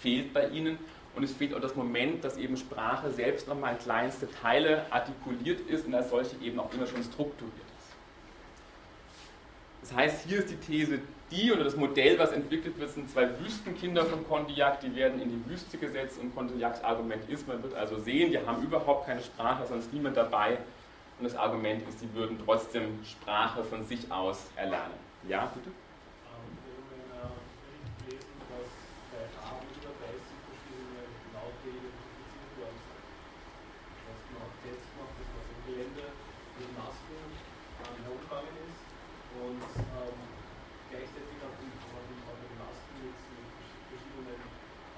fehlt bei ihnen. Und es fehlt auch das Moment, dass eben Sprache selbst nochmal in kleinste Teile artikuliert ist und als solche eben auch immer schon strukturiert ist. Das heißt, hier ist die These, die oder das Modell, was entwickelt wird, sind zwei Wüstenkinder von Condillac, die werden in die Wüste gesetzt und Condillacs Argument ist, man wird also sehen, die haben überhaupt keine Sprache, sonst niemand dabei und das Argument ist, sie würden trotzdem Sprache von sich aus erlernen. Ja, bitte?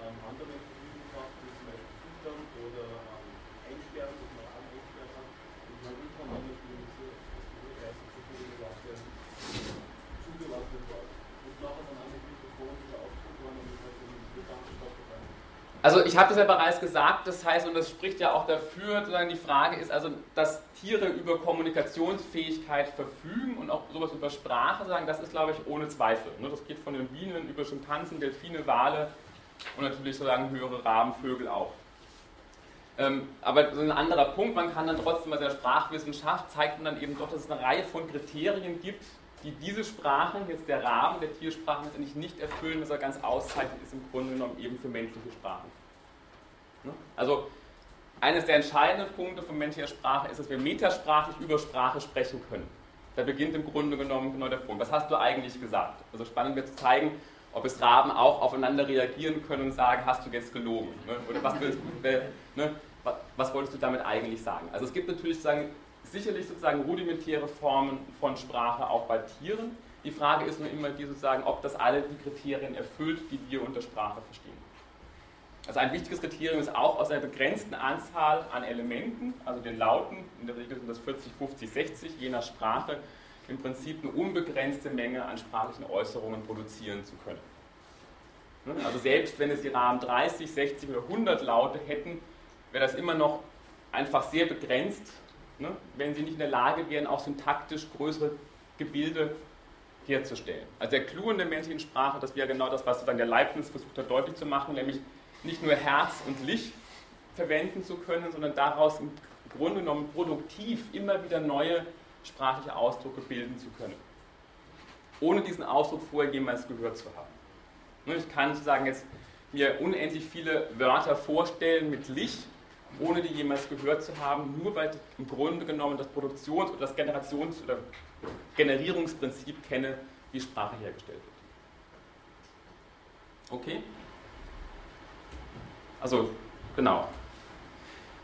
ähm, andere Verfügungssachen, wie zum Beispiel Füttern oder ähm, Einsperren, dass man auch einsperren kann. Und man will von anderen kommunizieren, dass die 30 Sekunden gelassen werden, zugelassen wird. Und nachher dann auch mit Mikrofon wieder aufgehoben worden und das heißt, die Mitarbeiter also ich habe das ja bereits gesagt, das heißt, und das spricht ja auch dafür, sozusagen die Frage ist also, dass Tiere über Kommunikationsfähigkeit verfügen und auch sowas über Sprache sagen, das ist, glaube ich, ohne Zweifel. Ne? Das geht von den Bienen über Schimpansen, Delfine, Wale und natürlich sozusagen höhere Rabenvögel auch. Ähm, aber so ein anderer Punkt, man kann dann trotzdem, also der Sprachwissenschaft zeigt man dann eben doch, dass es eine Reihe von Kriterien gibt, die diese Sprachen, jetzt der Rahmen der Tiersprachen, letztendlich nicht erfüllen, dass er ganz auszeichnend ist im Grunde genommen eben für menschliche Sprachen. Ne? Also eines der entscheidenden Punkte von menschlicher Sprache ist, dass wir metasprachlich über Sprache sprechen können. Da beginnt im Grunde genommen genau der Punkt. Was hast du eigentlich gesagt? Also spannend wird zu zeigen, ob es Raben auch aufeinander reagieren können und sagen, hast du jetzt gelogen? Ne? Oder was, willst ne? was wolltest du damit eigentlich sagen? Also es gibt natürlich sozusagen sicherlich sozusagen rudimentäre Formen von Sprache auch bei Tieren. Die Frage ist nur immer die sozusagen, ob das alle die Kriterien erfüllt, die wir unter Sprache verstehen. Also ein wichtiges Kriterium ist auch aus einer begrenzten Anzahl an Elementen, also den Lauten, in der Regel sind das 40, 50, 60, je nach Sprache, im Prinzip eine unbegrenzte Menge an sprachlichen Äußerungen produzieren zu können. Ne? Also selbst wenn es die Rahmen 30, 60 oder 100 Laute hätten, wäre das immer noch einfach sehr begrenzt ne, wenn sie nicht in der Lage wären, auch syntaktisch größere Gebilde herzustellen. Also der Clou in der menschlichen Sprache, das wäre genau das, was sozusagen der Leibniz versucht hat deutlich zu machen, nämlich nicht nur Herz und Licht verwenden zu können, sondern daraus im Grunde genommen produktiv immer wieder neue sprachliche Ausdrücke bilden zu können. Ohne diesen Ausdruck vorher jemals gehört zu haben. Ne, ich kann sozusagen jetzt mir unendlich viele Wörter vorstellen mit Licht ohne die jemals gehört zu haben, nur weil ich im Grunde genommen das Produktions- oder das Generations- oder Generierungsprinzip kenne, wie Sprache hergestellt wird. Okay? Also, genau.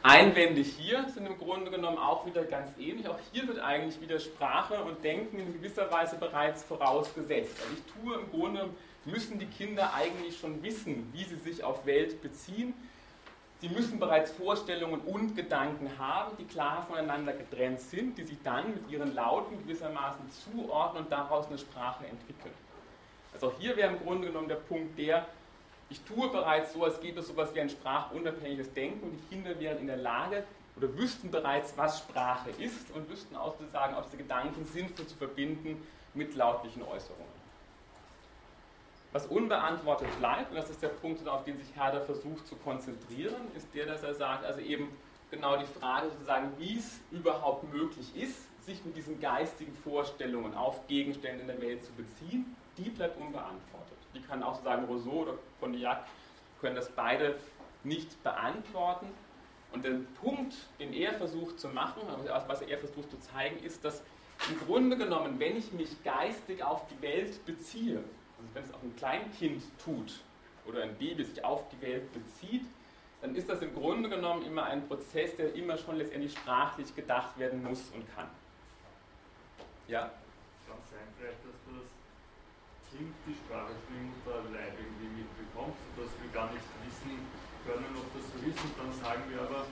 Einwände hier sind im Grunde genommen auch wieder ganz ähnlich. Auch hier wird eigentlich wieder Sprache und Denken in gewisser Weise bereits vorausgesetzt. Also ich tue im Grunde, müssen die Kinder eigentlich schon wissen, wie sie sich auf Welt beziehen, Sie müssen bereits Vorstellungen und Gedanken haben, die klar voneinander getrennt sind, die sich dann mit ihren Lauten gewissermaßen zuordnen und daraus eine Sprache entwickeln. Also auch hier wäre im Grunde genommen der Punkt der, ich tue bereits so, als gäbe es sowas wie ein sprachunabhängiges Denken und die Kinder wären in der Lage oder wüssten bereits, was Sprache ist und wüssten auch sozusagen auch diese Gedanken sinnvoll zu verbinden mit lautlichen Äußerungen. Was unbeantwortet bleibt, und das ist der Punkt, auf den sich Herder versucht zu konzentrieren, ist der, dass er sagt, also eben genau die Frage sozusagen, wie es überhaupt möglich ist, sich mit diesen geistigen Vorstellungen auf Gegenstände in der Welt zu beziehen, die bleibt unbeantwortet. Die kann auch sozusagen Rousseau oder Condillac können das beide nicht beantworten. Und der Punkt, den er versucht zu machen, was er versucht zu zeigen, ist, dass im Grunde genommen, wenn ich mich geistig auf die Welt beziehe, also wenn es auch ein Kleinkind tut oder ein Baby sich auf die Welt bezieht, dann ist das im Grunde genommen immer ein Prozess, der immer schon letztendlich sprachlich gedacht werden muss und kann. Ja? Kann sein vielleicht, dass das Kind die Sprache schon im Mutterleib irgendwie mitbekommt, sodass wir gar nicht wissen können, ob das so ist und dann sagen wir aber,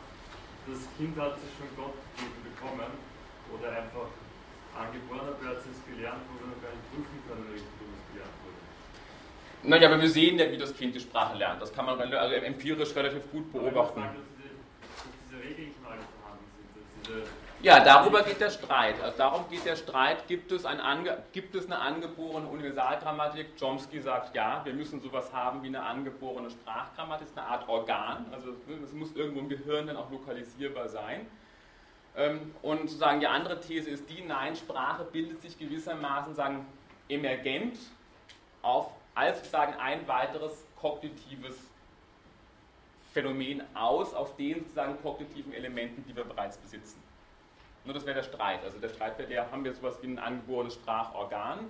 das Kind hat sich schon Gott gegeben bekommen oder einfach angeboren, aber er hat es gelernt, wo wir noch gar nicht prüfen können, richtig, naja, aber wir sehen ja, wie das Kind die Sprache lernt. Das kann man also empirisch relativ gut beobachten. Ja, darüber geht der Streit. Also darum geht der Streit, gibt es, ein ange, gibt es eine angeborene Universalgrammatik? Chomsky sagt ja, wir müssen sowas haben wie eine angeborene Sprachgrammatik, das ist eine Art Organ, also es muss irgendwo im Gehirn dann auch lokalisierbar sein. Ähm, und sozusagen die andere These ist die, nein, Sprache bildet sich gewissermaßen sagen, emergent auf als sozusagen ein weiteres kognitives Phänomen aus, auf den sozusagen kognitiven Elementen, die wir bereits besitzen. Nur das wäre der Streit. Also der Streit wäre der, haben wir sowas wie ein angeborenes Sprachorgan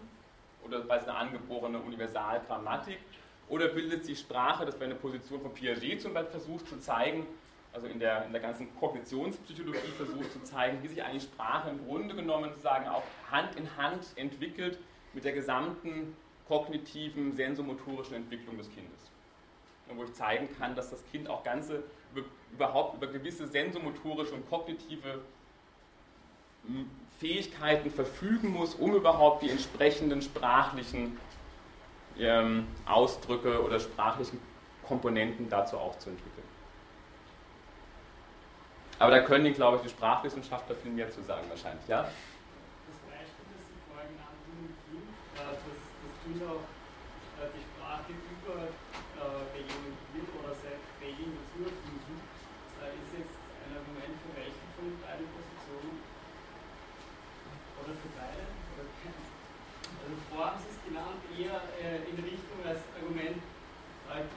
oder eine angeborene Universalgrammatik oder bildet sich Sprache, das wäre eine Position von Piaget zum Beispiel versucht zu zeigen, also in der, in der ganzen Kognitionspsychologie versucht zu zeigen, wie sich eigentlich Sprache im Grunde genommen sozusagen auch Hand in Hand entwickelt mit der gesamten kognitiven, sensomotorischen Entwicklung des Kindes. wo ich zeigen kann, dass das Kind auch ganze, überhaupt über gewisse sensomotorische und kognitive Fähigkeiten verfügen muss, um überhaupt die entsprechenden sprachlichen ähm, Ausdrücke oder sprachlichen Komponenten dazu auch zu entwickeln. Aber da können, glaube ich, die Sprachwissenschaftler viel mehr zu sagen wahrscheinlich, ja? Das Beispiel, das Sie vorhin genannt haben, dass auch äh, die Sprache über äh, wird oder selbst derjenigen zuerfinden, äh, ist jetzt ein Argument für welche von beiden Positionen? Oder für beide? Also vorher Sie es genannt, eher in Richtung als Argument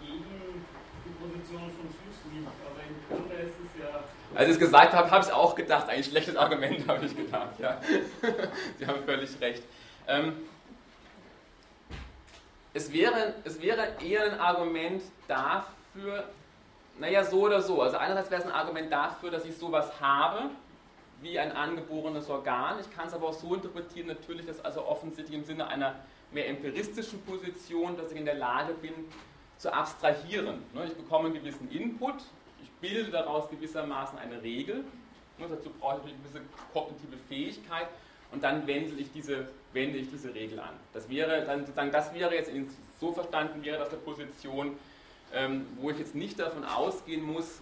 gegen die Position von Süßlich, aber im Grunde ist es ja. Als ich es gesagt habe, habe ich auch gedacht. Ein schlechtes Argument habe ich gedacht. Ja. Sie haben völlig recht. Ähm, es wäre, es wäre eher ein Argument dafür, naja, so oder so. Also einerseits wäre es ein Argument dafür, dass ich sowas habe, wie ein angeborenes Organ. Ich kann es aber auch so interpretieren, natürlich, dass also offensichtlich im Sinne einer mehr empiristischen Position, dass ich in der Lage bin, zu abstrahieren. Ne, ich bekomme einen gewissen Input, ich bilde daraus gewissermaßen eine Regel. Ne, dazu brauche ich eine gewisse kognitive Fähigkeit und dann wende ich diese, wende ich diese Regel an. Das wäre, dann sozusagen, das wäre jetzt so verstanden, wäre das eine Position, ähm, wo ich jetzt nicht davon ausgehen muss,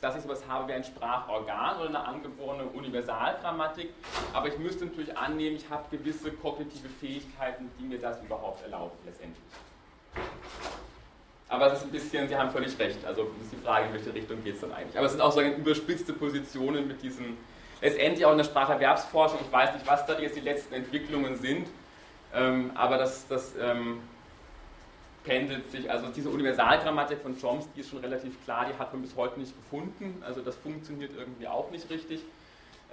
dass ich sowas habe wie ein Sprachorgan oder eine angeborene Universalgrammatik, aber ich müsste natürlich annehmen, ich habe gewisse kognitive Fähigkeiten, die mir das überhaupt erlauben letztendlich. Aber es ist ein bisschen, Sie haben völlig recht, also ist die Frage, in welche Richtung geht es dann eigentlich. Aber es sind auch so überspitzte Positionen mit diesen letztendlich auch in der Spracherwerbsforschung, ich weiß nicht, was da jetzt die letzten Entwicklungen sind, ähm, aber das, das ähm, pendelt sich, also diese Universalgrammatik von Chomsky ist schon relativ klar, die hat man bis heute nicht gefunden, also das funktioniert irgendwie auch nicht richtig.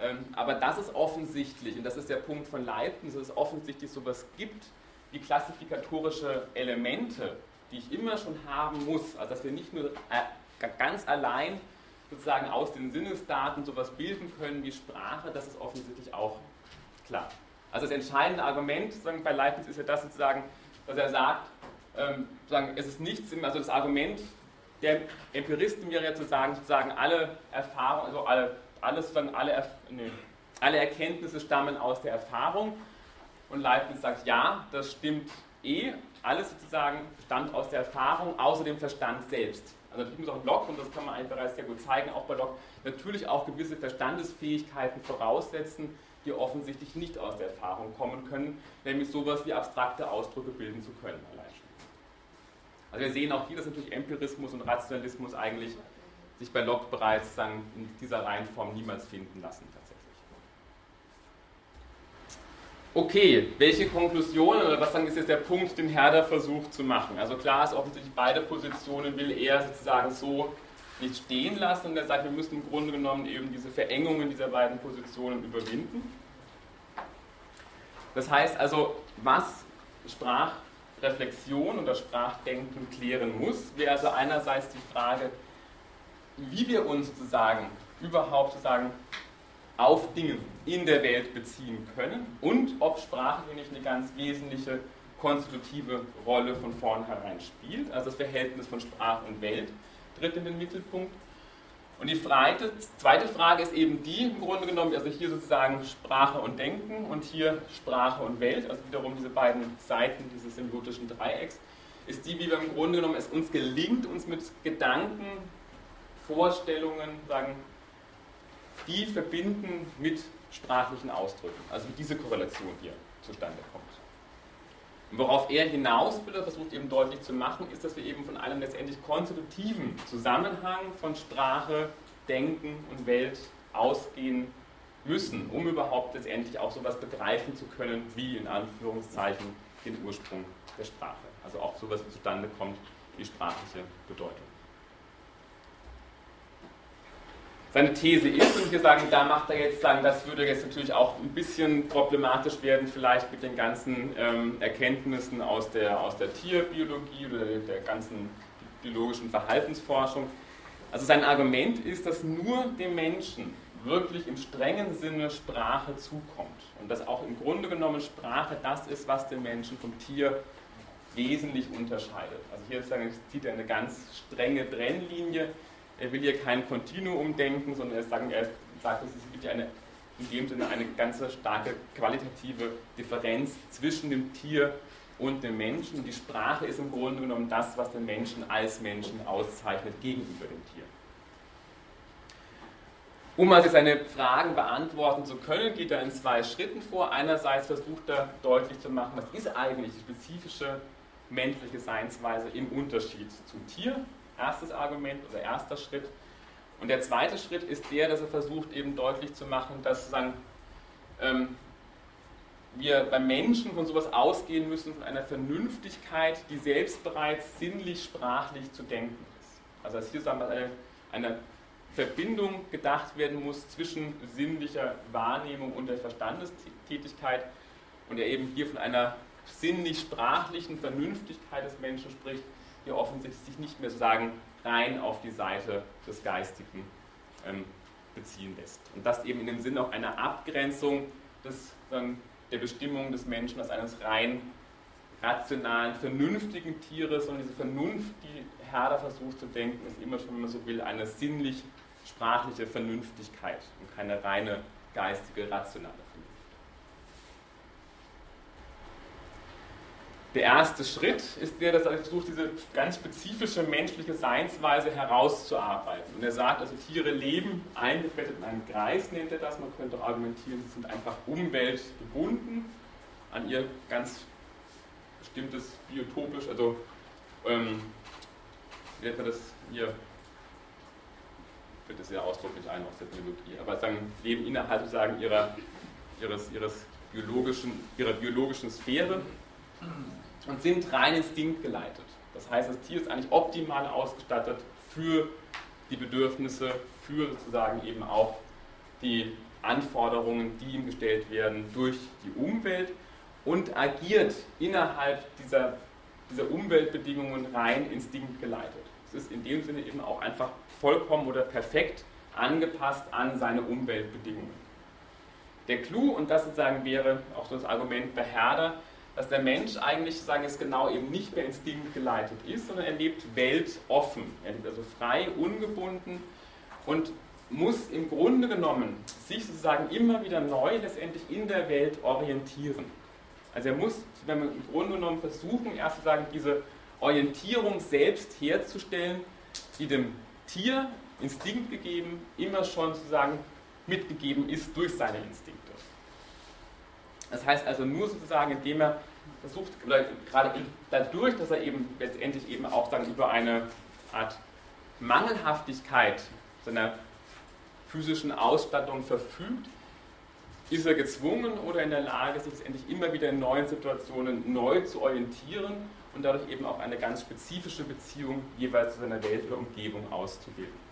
Ähm, aber das ist offensichtlich, und das ist der Punkt von Leibniz, dass es offensichtlich sowas gibt wie klassifikatorische Elemente, die ich immer schon haben muss, also dass wir nicht nur äh, ganz allein sozusagen aus den Sinnesdaten sowas bilden können wie Sprache, das ist offensichtlich auch klar. Also das entscheidende Argument sozusagen bei Leibniz ist ja das sozusagen, dass er sagt, ähm, sozusagen, es ist nichts, also das Argument der Empiristen wäre ja zu sagen, sozusagen alle Erfahrungen, also alle, alles, sozusagen alle, nee, alle Erkenntnisse stammen aus der Erfahrung. Und Leibniz sagt, ja, das stimmt eh, alles sozusagen stammt aus der Erfahrung, außer dem Verstand selbst. Also natürlich muss auch Locke, und das kann man eigentlich bereits sehr gut zeigen, auch bei Locke, natürlich auch gewisse Verstandesfähigkeiten voraussetzen, die offensichtlich nicht aus der Erfahrung kommen können, nämlich sowas wie abstrakte Ausdrücke bilden zu können allein schon. Also wir sehen auch hier, dass natürlich Empirismus und Rationalismus eigentlich sich bei Locke bereits dann in dieser Reihenform niemals finden lassen Okay, welche Konklusionen oder was dann ist jetzt der Punkt, den Herder versucht zu machen? Also klar ist offensichtlich, beide Positionen will er sozusagen so nicht stehen lassen und er sagt, wir müssen im Grunde genommen eben diese Verengungen dieser beiden Positionen überwinden. Das heißt also, was Sprachreflexion oder Sprachdenken klären muss, wäre also einerseits die Frage, wie wir uns sozusagen überhaupt sozusagen auf Dinge in der Welt beziehen können und ob Sprache hier nicht eine ganz wesentliche konstitutive Rolle von vornherein spielt. Also das Verhältnis von Sprache und Welt tritt in den Mittelpunkt. Und die zweite Frage ist eben die, im Grunde genommen, also hier sozusagen Sprache und Denken und hier Sprache und Welt, also wiederum diese beiden Seiten dieses symbiotischen Dreiecks, ist die, wie wir im Grunde genommen es uns gelingt, uns mit Gedanken, Vorstellungen, sagen, die verbinden mit sprachlichen Ausdrücken, also wie diese Korrelation hier zustande kommt. Und worauf er hinaus will, versucht eben deutlich zu machen, ist, dass wir eben von einem letztendlich konstitutiven Zusammenhang von Sprache, Denken und Welt ausgehen müssen, um überhaupt letztendlich auch sowas begreifen zu können, wie in Anführungszeichen den Ursprung der Sprache. Also auch sowas zustande kommt, wie sprachliche Bedeutung. Seine These ist. Und wir sagen, da macht er jetzt sagen, das würde jetzt natürlich auch ein bisschen problematisch werden, vielleicht mit den ganzen ähm, Erkenntnissen aus der, aus der Tierbiologie oder der ganzen biologischen Verhaltensforschung. Also sein Argument ist, dass nur dem Menschen wirklich im strengen Sinne Sprache zukommt. Und dass auch im Grunde genommen Sprache das ist, was den Menschen vom Tier wesentlich unterscheidet. Also hier zieht er eine ganz strenge Trennlinie. Er will hier kein Kontinuum denken, sondern er sagt, er sagt es gibt ja eine, in dem Sinne eine ganz starke qualitative Differenz zwischen dem Tier und dem Menschen. Die Sprache ist im Grunde genommen das, was den Menschen als Menschen auszeichnet gegenüber dem Tier. Um also seine Fragen beantworten zu können, geht er in zwei Schritten vor. Einerseits versucht er deutlich zu machen, was ist eigentlich die spezifische menschliche Seinsweise im Unterschied zum Tier. Erstes Argument oder erster Schritt. Und der zweite Schritt ist der, dass er versucht eben deutlich zu machen, dass sozusagen, ähm, wir beim Menschen von sowas ausgehen müssen, von einer Vernünftigkeit, die selbst bereits sinnlich-sprachlich zu denken ist. Also dass hier sagen wir, eine, eine Verbindung gedacht werden muss zwischen sinnlicher Wahrnehmung und der Verstandestätigkeit und er eben hier von einer sinnlich-sprachlichen Vernünftigkeit des Menschen spricht, die offensichtlich sich nicht mehr sagen rein auf die Seite des Geistigen ähm, beziehen lässt. Und das eben in dem Sinne auch einer Abgrenzung des, ähm, der Bestimmung des Menschen als eines rein rationalen, vernünftigen Tieres und diese Vernunft, die Herder versucht zu denken, ist immer schon, wenn man so will, eine sinnlich sprachliche Vernünftigkeit und keine reine geistige, rationale Vernunft. Der erste Schritt ist der, dass er versucht, diese ganz spezifische menschliche Seinsweise herauszuarbeiten. Und er sagt, also Tiere leben eingebettet in einen Kreis, nennt er das. Man könnte auch argumentieren, sie sind einfach umweltgebunden an ihr ganz bestimmtes biotopisch, also ähm, wie nennt man das hier, wird das sehr ausdrücklich ein aus der Biologie, aber sagen, leben innerhalb sozusagen ihrer, ihres, ihres biologischen, ihrer biologischen Sphäre und sind rein instinktgeleitet. Das heißt, das Tier ist eigentlich optimal ausgestattet für die Bedürfnisse, für sozusagen eben auch die Anforderungen, die ihm gestellt werden durch die Umwelt und agiert innerhalb dieser, dieser Umweltbedingungen rein instinktgeleitet. Es ist in dem Sinne eben auch einfach vollkommen oder perfekt angepasst an seine Umweltbedingungen. Der Clou, und das sozusagen wäre auch so das Argument bei Herder, dass der Mensch eigentlich sagen es genau eben nicht mehr instinktgeleitet ist, sondern er lebt weltoffen. Er lebt also frei, ungebunden und muss im Grunde genommen sich sozusagen immer wieder neu letztendlich in der Welt orientieren. Also er muss, wenn man im Grunde genommen versuchen, erst sozusagen diese Orientierung selbst herzustellen, die dem Tier Instinkt gegeben, immer schon sozusagen mitgegeben ist durch seine Instinkte. Das heißt also nur sozusagen, indem er versucht, oder gerade dadurch, dass er eben letztendlich eben auch dann über eine Art Mangelhaftigkeit seiner physischen Ausstattung verfügt, ist er gezwungen oder in der Lage, sich letztendlich immer wieder in neuen Situationen neu zu orientieren und dadurch eben auch eine ganz spezifische Beziehung jeweils zu seiner Welt oder Umgebung auszubilden.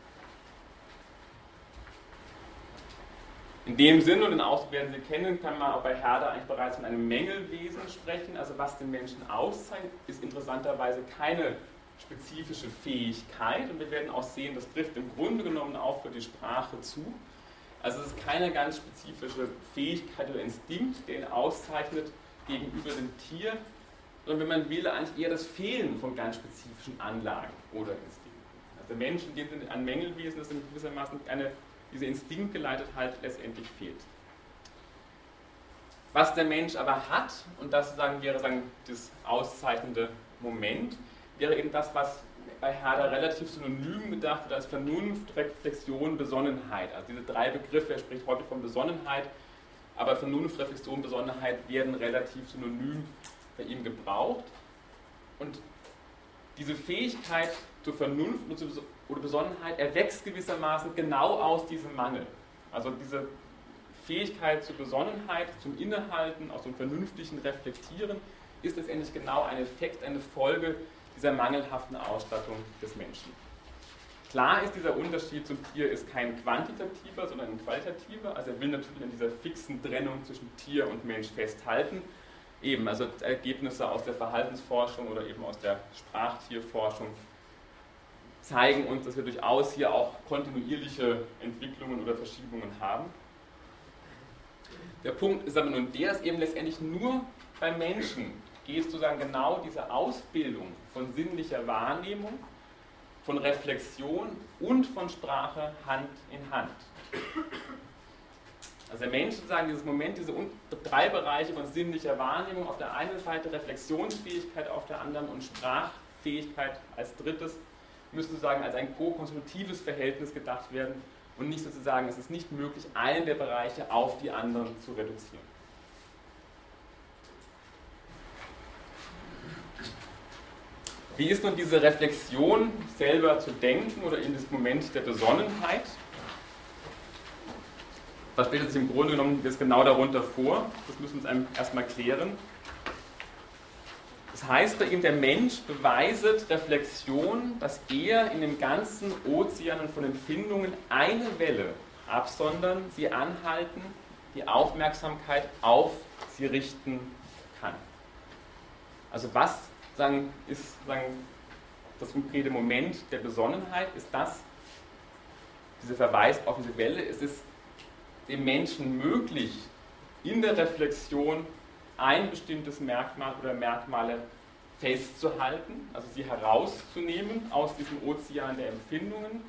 In dem Sinn, und den Ausdruck werden Sie kennen, kann man auch bei Herder eigentlich bereits von einem Mängelwesen sprechen. Also was den Menschen auszeichnet, ist interessanterweise keine spezifische Fähigkeit. Und wir werden auch sehen, das trifft im Grunde genommen auch für die Sprache zu. Also es ist keine ganz spezifische Fähigkeit oder Instinkt, der ihn auszeichnet gegenüber dem Tier, sondern wenn man will, eigentlich eher das Fehlen von ganz spezifischen Anlagen oder Instinkten. Also der Mensch in dem Sinne ein Mängelwesen, das in gewissermaßen eine diese Instinktgeleitetheit letztendlich fehlt. Was der Mensch aber hat, und das sagen, wäre sagen, das auszeichnende Moment, wäre eben das, was bei Herder relativ synonym gedacht wird als Vernunft, Reflexion, Besonnenheit. Also diese drei Begriffe, er spricht heute von Besonnenheit, aber Vernunft, Reflexion, Besonnenheit werden relativ synonym bei ihm gebraucht. Und diese Fähigkeit zur Vernunft und zur oder Besonnenheit erwächst gewissermaßen genau aus diesem Mangel. Also diese Fähigkeit zur Besonnenheit, zum Innehalten, aus dem vernünftigen Reflektieren, ist letztendlich genau ein Effekt, eine Folge dieser mangelhaften Ausstattung des Menschen. Klar ist, dieser Unterschied zum Tier ist kein quantitativer, sondern ein qualitativer. Also er will natürlich an dieser fixen Trennung zwischen Tier und Mensch festhalten. Eben, also Ergebnisse aus der Verhaltensforschung oder eben aus der Sprachtierforschung zeigen uns, dass wir durchaus hier auch kontinuierliche Entwicklungen oder Verschiebungen haben. Der Punkt ist aber nun der, dass eben letztendlich nur beim Menschen geht sozusagen genau diese Ausbildung von sinnlicher Wahrnehmung, von Reflexion und von Sprache Hand in Hand. Also der Mensch sozusagen dieses Moment, diese drei Bereiche von sinnlicher Wahrnehmung, auf der einen Seite Reflexionsfähigkeit, auf der anderen und Sprachfähigkeit als drittes, müssen sozusagen als ein ko-konstruktives Verhältnis gedacht werden und nicht sozusagen, es ist nicht möglich, einen der Bereiche auf die anderen zu reduzieren. Wie ist nun diese Reflexion selber zu denken oder in das Moment der Besonnenheit? Was stellt sich im Grunde genommen jetzt genau darunter vor? Das müssen wir uns erstmal klären. Das heißt bei ihm, der Mensch beweiset Reflexion, dass er in dem ganzen Ozean von Empfindungen eine Welle absondern, sie anhalten, die Aufmerksamkeit auf sie richten kann. Also was sagen, ist sagen, das konkrete Moment der Besonnenheit? Ist das dieser Verweis auf diese Welle? Es ist dem Menschen möglich, in der Reflexion ein bestimmtes Merkmal oder Merkmale festzuhalten, also sie herauszunehmen aus diesem Ozean der Empfindungen.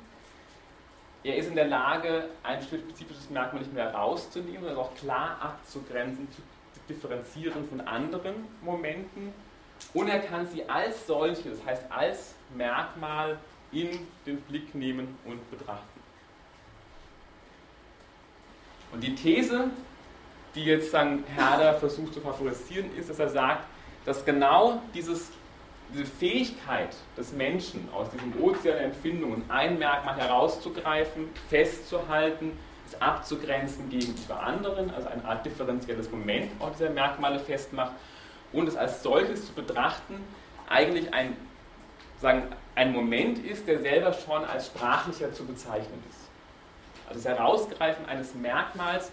Er ist in der Lage, ein spezifisches Merkmal nicht mehr herauszunehmen, sondern auch klar abzugrenzen, zu differenzieren von anderen Momenten. Und er kann sie als solche, das heißt als Merkmal, in den Blick nehmen und betrachten. Und die These, die jetzt dann Herder versucht zu favorisieren, ist, dass er sagt, dass genau dieses, diese Fähigkeit des Menschen aus diesem Ozean Empfindungen ein Merkmal herauszugreifen, festzuhalten, es abzugrenzen gegenüber anderen, also eine Art differenzielles Moment auch dieser Merkmale festmacht und es als solches zu betrachten, eigentlich ein, sagen, ein Moment ist, der selber schon als sprachlicher zu bezeichnen ist. Also das Herausgreifen eines Merkmals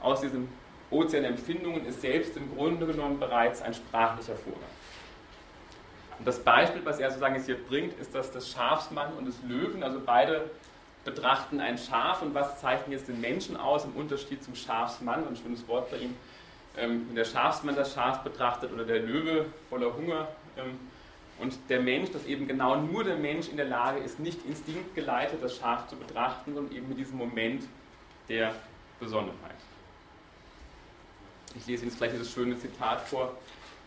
aus diesem Ozean der Empfindungen ist selbst im Grunde genommen bereits ein sprachlicher Vorgang. Und das Beispiel, was er sozusagen jetzt hier bringt, ist das Schafsmann und des Löwen. Also beide betrachten ein Schaf und was zeichnet jetzt den Menschen aus im Unterschied zum Schafsmann? Ein schönes Wort bei ihm. Ähm, wenn der Schafsmann das Schaf betrachtet oder der Löwe voller Hunger ähm, und der Mensch, dass eben genau nur der Mensch in der Lage ist, nicht instinktgeleitet das Schaf zu betrachten, sondern eben mit diesem Moment der Besonnenheit. Ich lese Ihnen jetzt gleich dieses schöne Zitat vor,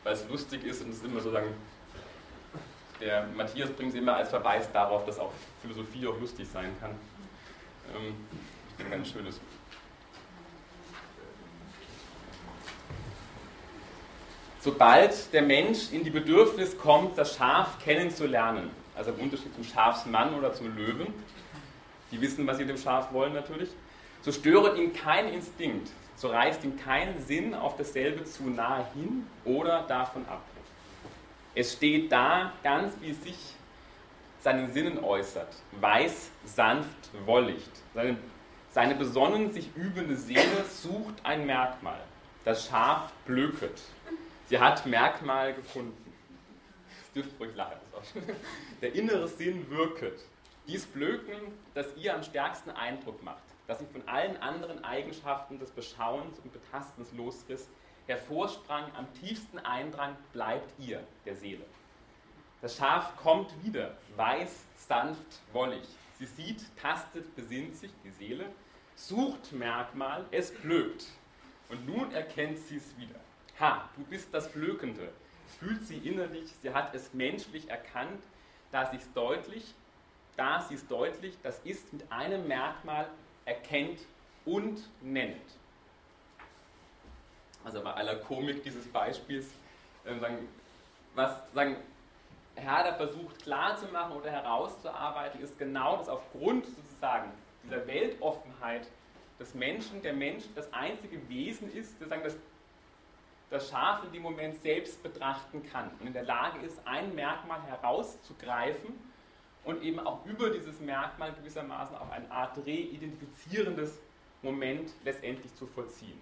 weil es lustig ist und es ist immer so sagen, der Matthias bringt es immer als Verweis darauf, dass auch Philosophie auch lustig sein kann. Ähm, ein ganz schönes. Sobald der Mensch in die Bedürfnis kommt, das Schaf kennenzulernen, also im Unterschied zum Schafsmann oder zum Löwen, die wissen, was sie dem Schaf wollen natürlich, so störet ihn kein Instinkt, so reißt ihm kein Sinn auf dasselbe zu nahe hin oder davon ab. Es steht da, ganz wie es sich seinen Sinnen äußert, weiß, sanft, wollicht. Seine, seine besonnen sich übende Seele sucht ein Merkmal. Das Schaf blöket, Sie hat Merkmal gefunden. Das dürft ruhig lachen. Der innere Sinn wirket. Dies Blöken, das ihr am stärksten Eindruck macht, das sie von allen anderen Eigenschaften des Beschauens und Betastens losriss, hervorsprang, am tiefsten Eindrang bleibt ihr, der Seele. Das Schaf kommt wieder, weiß, sanft, wollig. Sie sieht, tastet, besinnt sich, die Seele, sucht Merkmal, es blökt. Und nun erkennt sie es wieder. Ha, du bist das Blökende. Fühlt sie innerlich, sie hat es menschlich erkannt, da sie es deutlich, da sie es deutlich, das ist mit einem Merkmal erkennt und nennt. Also bei aller Komik dieses Beispiels, äh, sagen, was sagen, Herder versucht klarzumachen oder herauszuarbeiten, ist genau, dass aufgrund sozusagen dieser Weltoffenheit des Menschen, der Mensch das einzige Wesen ist, sozusagen das das Schaf in dem Moment selbst betrachten kann und in der Lage ist, ein Merkmal herauszugreifen und eben auch über dieses Merkmal gewissermaßen auch eine Art reidentifizierendes Moment letztendlich zu vollziehen.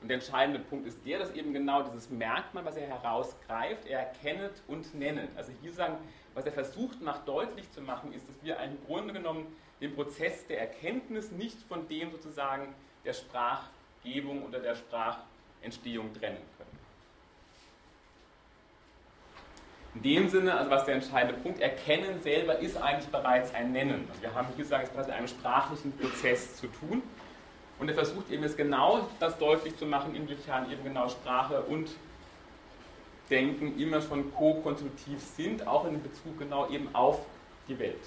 Und der entscheidende Punkt ist der, dass eben genau dieses Merkmal, was er herausgreift, er erkennet und nennet. Also hier sagen, was er versucht macht deutlich zu machen, ist, dass wir im Grunde genommen den Prozess der Erkenntnis nicht von dem sozusagen der Sprachgebung oder der Sprachentstehung trennen können. In dem Sinne, also was der entscheidende Punkt, Erkennen selber ist eigentlich bereits ein Nennen. Also wir haben hier sagen, es hat mit einem sprachlichen Prozess zu tun. Und er versucht eben jetzt genau das deutlich zu machen, inwiefern eben genau Sprache und Denken immer schon ko-konstruktiv sind, auch in Bezug genau eben auf die Welt.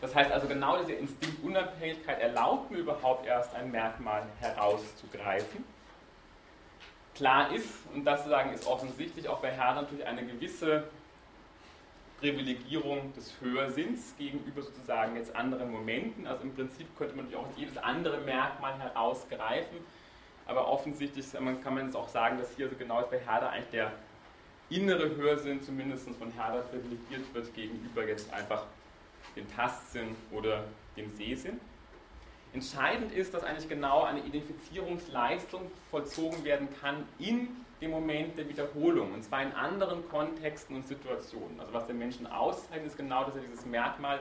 Das heißt also genau diese Instinktunabhängigkeit erlaubt mir überhaupt erst ein Merkmal herauszugreifen. Klar ist, und das sagen ist offensichtlich auch bei Herrn natürlich eine gewisse Privilegierung des Hörsinns gegenüber sozusagen jetzt anderen Momenten. Also im Prinzip könnte man natürlich auch jedes andere Merkmal herausgreifen, aber offensichtlich kann man jetzt auch sagen, dass hier so genau ist bei Herder eigentlich der innere Hörsinn zumindest von Herder privilegiert wird gegenüber jetzt einfach dem Tastsinn oder dem Sehsinn. Entscheidend ist, dass eigentlich genau eine Identifizierungsleistung vollzogen werden kann in dem Moment der Wiederholung, und zwar in anderen Kontexten und Situationen. Also was den Menschen auszeichnet, ist genau, dass er dieses Merkmal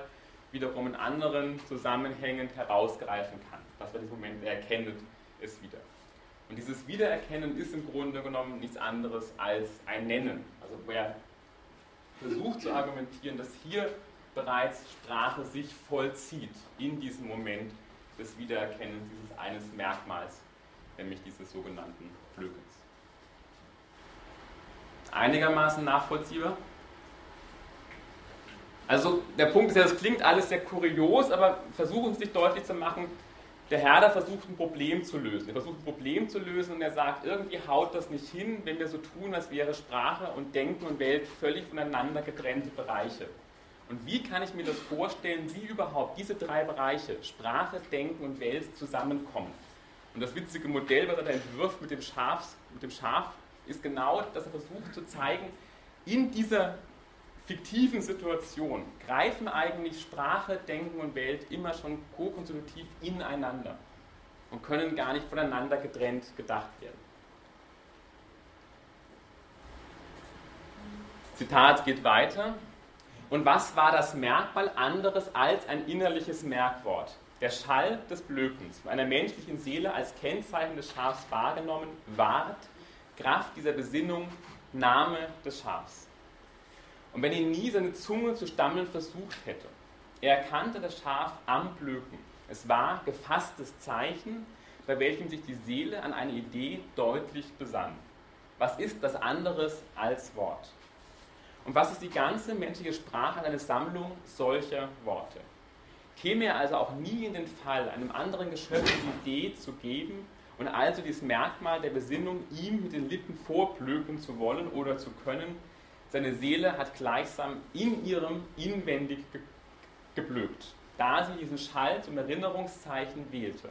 wiederum in anderen zusammenhängend herausgreifen kann. Das war dieser Moment, er erkennt es wieder. Und dieses Wiedererkennen ist im Grunde genommen nichts anderes als ein Nennen. Also wer versucht zu argumentieren, dass hier bereits Sprache sich vollzieht in diesem Moment des Wiedererkennens dieses eines Merkmals, nämlich dieses sogenannten Flögens. Einigermaßen nachvollziehbar? Also der Punkt ist ja, das klingt alles sehr kurios, aber versuchen Sie sich deutlich zu machen, der Herr da versucht ein Problem zu lösen. Er versucht ein Problem zu lösen und er sagt, irgendwie haut das nicht hin, wenn wir so tun, als wäre Sprache und Denken und Welt völlig voneinander getrennte Bereiche. Und wie kann ich mir das vorstellen, wie überhaupt diese drei Bereiche, Sprache, Denken und Welt, zusammenkommen? Und das witzige Modell, was er da entwirft mit dem, Schafs, mit dem Schaf, ist genau, dass er versucht zu zeigen, in dieser fiktiven Situation greifen eigentlich Sprache, Denken und Welt immer schon ko-konstitutiv ineinander und können gar nicht voneinander getrennt gedacht werden. Zitat geht weiter. Und was war das Merkmal anderes als ein innerliches Merkwort? Der Schall des Blökens, von einer menschlichen Seele als Kennzeichen des Schafs wahrgenommen, ward, Kraft dieser Besinnung, Name des Schafs. Und wenn er nie seine Zunge zu stammeln versucht hätte, er erkannte das Schaf am Blöken. Es war gefasstes Zeichen, bei welchem sich die Seele an eine Idee deutlich besann. Was ist das anderes als Wort? Und was ist die ganze menschliche Sprache eine Sammlung solcher Worte? Käme er also auch nie in den Fall, einem anderen Geschöpf die Idee zu geben und also dieses Merkmal der Besinnung ihm mit den Lippen vorblöken zu wollen oder zu können, seine Seele hat gleichsam in ihrem inwendig ge geblökt, da sie diesen Schall zum Erinnerungszeichen wählte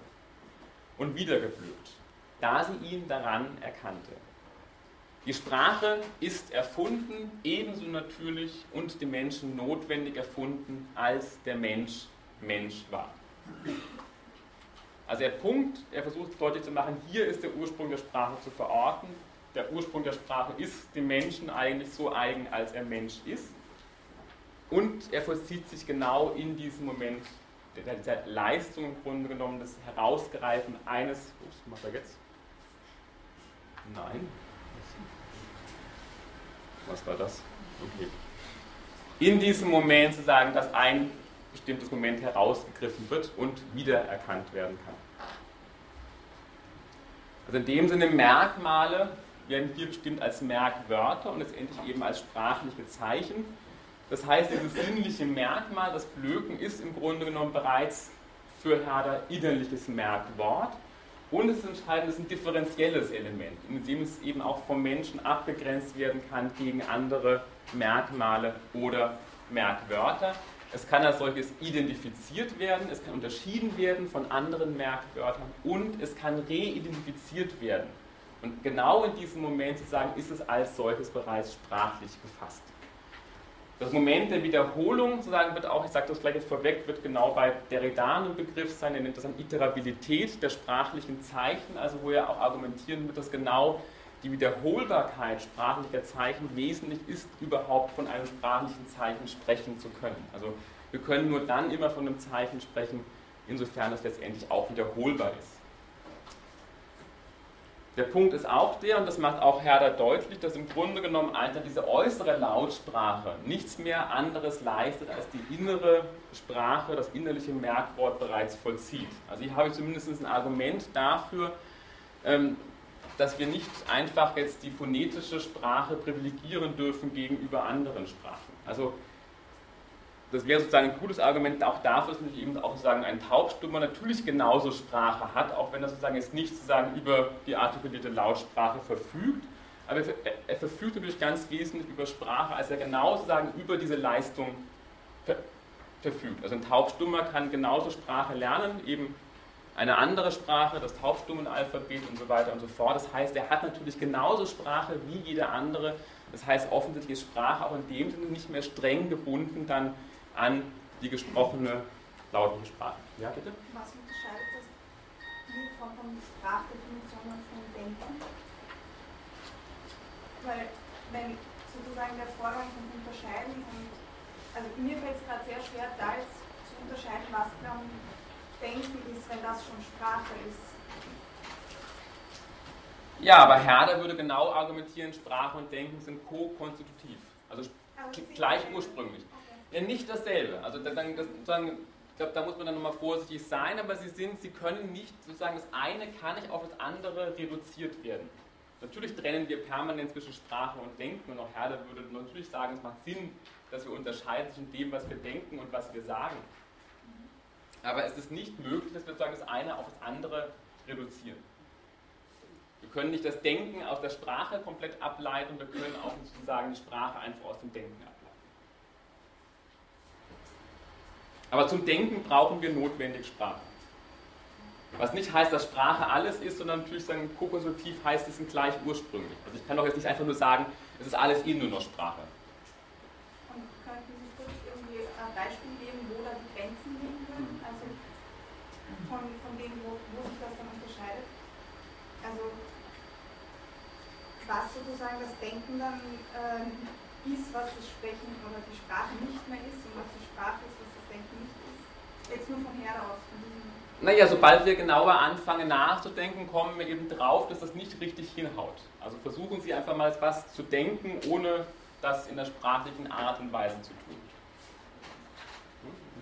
und wieder geblökt, da sie ihn daran erkannte. Die Sprache ist erfunden, ebenso natürlich und dem Menschen notwendig erfunden, als der Mensch Mensch war. Also der Punkt, er versucht deutlich zu machen, hier ist der Ursprung der Sprache zu verorten, der Ursprung der Sprache ist dem Menschen eigentlich so eigen, als er Mensch ist. Und er vollzieht sich genau in diesem Moment dieser Leistung im Grunde genommen, das Herausgreifen eines. Ups, macht er jetzt? Nein. Was war das? Okay. In diesem Moment zu sagen, dass ein bestimmtes Moment herausgegriffen wird und wiedererkannt werden kann. Also in dem Sinne Merkmale werden hier bestimmt als Merkwörter und letztendlich eben als sprachliche Zeichen. Das heißt, dieses sinnliche Merkmal, das Blöken, ist im Grunde genommen bereits für Herder innerliches Merkwort. Und es ist entscheidend, es ist ein differenzielles Element, in dem es eben auch vom Menschen abgegrenzt werden kann gegen andere Merkmale oder Merkwörter. Es kann als solches identifiziert werden, es kann unterschieden werden von anderen Merkwörtern und es kann reidentifiziert werden. Und genau in diesem Moment sozusagen ist es als solches bereits sprachlich gefasst. Das Moment der Wiederholung sozusagen wird auch, ich sage das gleich jetzt vorweg, wird genau bei Derrida ein Begriff sein, er nennt das an Iterabilität der sprachlichen Zeichen, also wo er auch argumentieren wird, dass genau die Wiederholbarkeit sprachlicher Zeichen wesentlich ist, überhaupt von einem sprachlichen Zeichen sprechen zu können. Also wir können nur dann immer von einem Zeichen sprechen, insofern es letztendlich auch wiederholbar ist. Der Punkt ist auch der, und das macht auch Herder deutlich, dass im Grunde genommen einfach diese äußere Lautsprache nichts mehr anderes leistet, als die innere Sprache, das innerliche Merkwort bereits vollzieht. Also hier habe ich zumindest ein Argument dafür, ähm, dass wir nicht einfach jetzt die phonetische Sprache privilegieren dürfen gegenüber anderen Sprachen. Also das wäre sozusagen ein gutes Argument auch dafür, dass eben auch sozusagen ein Taubstummer natürlich genauso Sprache hat, auch wenn er sozusagen jetzt nicht sozusagen über die artikulierte Lautsprache verfügt, aber er, er verfügt natürlich ganz wesentlich über Sprache, als er genau sozusagen über diese Leistung ver, verfügt. Also ein Taubstummer kann genauso Sprache lernen, eben eine andere Sprache, das Taubstummenalphabet und so weiter und so fort. Das heißt, er hat natürlich genauso Sprache wie jeder andere. Das heißt, offensichtlich ist Sprache auch in dem Sinne nicht mehr streng gebunden dann an die gesprochene lautliche Sprache. Ja, bitte? Was unterscheidet das die von, von Sprachdefinition und von Denken? Weil, wenn sozusagen der Vorgang von Unterscheiden und, also mir fällt es gerade sehr schwer, da jetzt zu unterscheiden, was dann Denken ist, wenn das schon Sprache ist. Ja, aber Herder würde genau argumentieren, Sprache und Denken sind ko-konstitutiv, also gleich ursprünglich. Ja, nicht dasselbe. Also dann, das, sozusagen, ich glaube, da muss man dann nochmal vorsichtig sein, aber sie sind, sie können nicht, sozusagen, das eine kann nicht auf das andere reduziert werden. Natürlich trennen wir permanent zwischen Sprache und Denken und auch Herder würde natürlich sagen, es macht Sinn, dass wir unterscheiden zwischen dem, was wir denken und was wir sagen. Aber es ist nicht möglich, dass wir sozusagen das eine auf das andere reduzieren. Wir können nicht das Denken aus der Sprache komplett ableiten, wir können auch sozusagen die Sprache einfach aus dem Denken ableiten. Aber zum Denken brauchen wir notwendig Sprache. Was nicht heißt, dass Sprache alles ist, sondern natürlich sagen, kokonsultiv heißt, es sind gleich ursprünglich. Also ich kann doch jetzt nicht einfach nur sagen, es ist alles eh nur noch Sprache. Und könnten Sie kurz irgendwie ein Beispiel geben, wo da die Grenzen liegen können? Also von, von dem, wo, wo sich das dann unterscheidet? Also was sozusagen das Denken dann äh, ist, was das Sprechen oder die Sprache nicht mehr ist und was die Sprache ist, was das Denken nicht ist. Jetzt nur vom Her aus. Naja, sobald wir genauer anfangen nachzudenken, kommen wir eben drauf, dass das nicht richtig hinhaut. Also versuchen Sie einfach mal was zu denken, ohne das in der sprachlichen Art und Weise zu tun.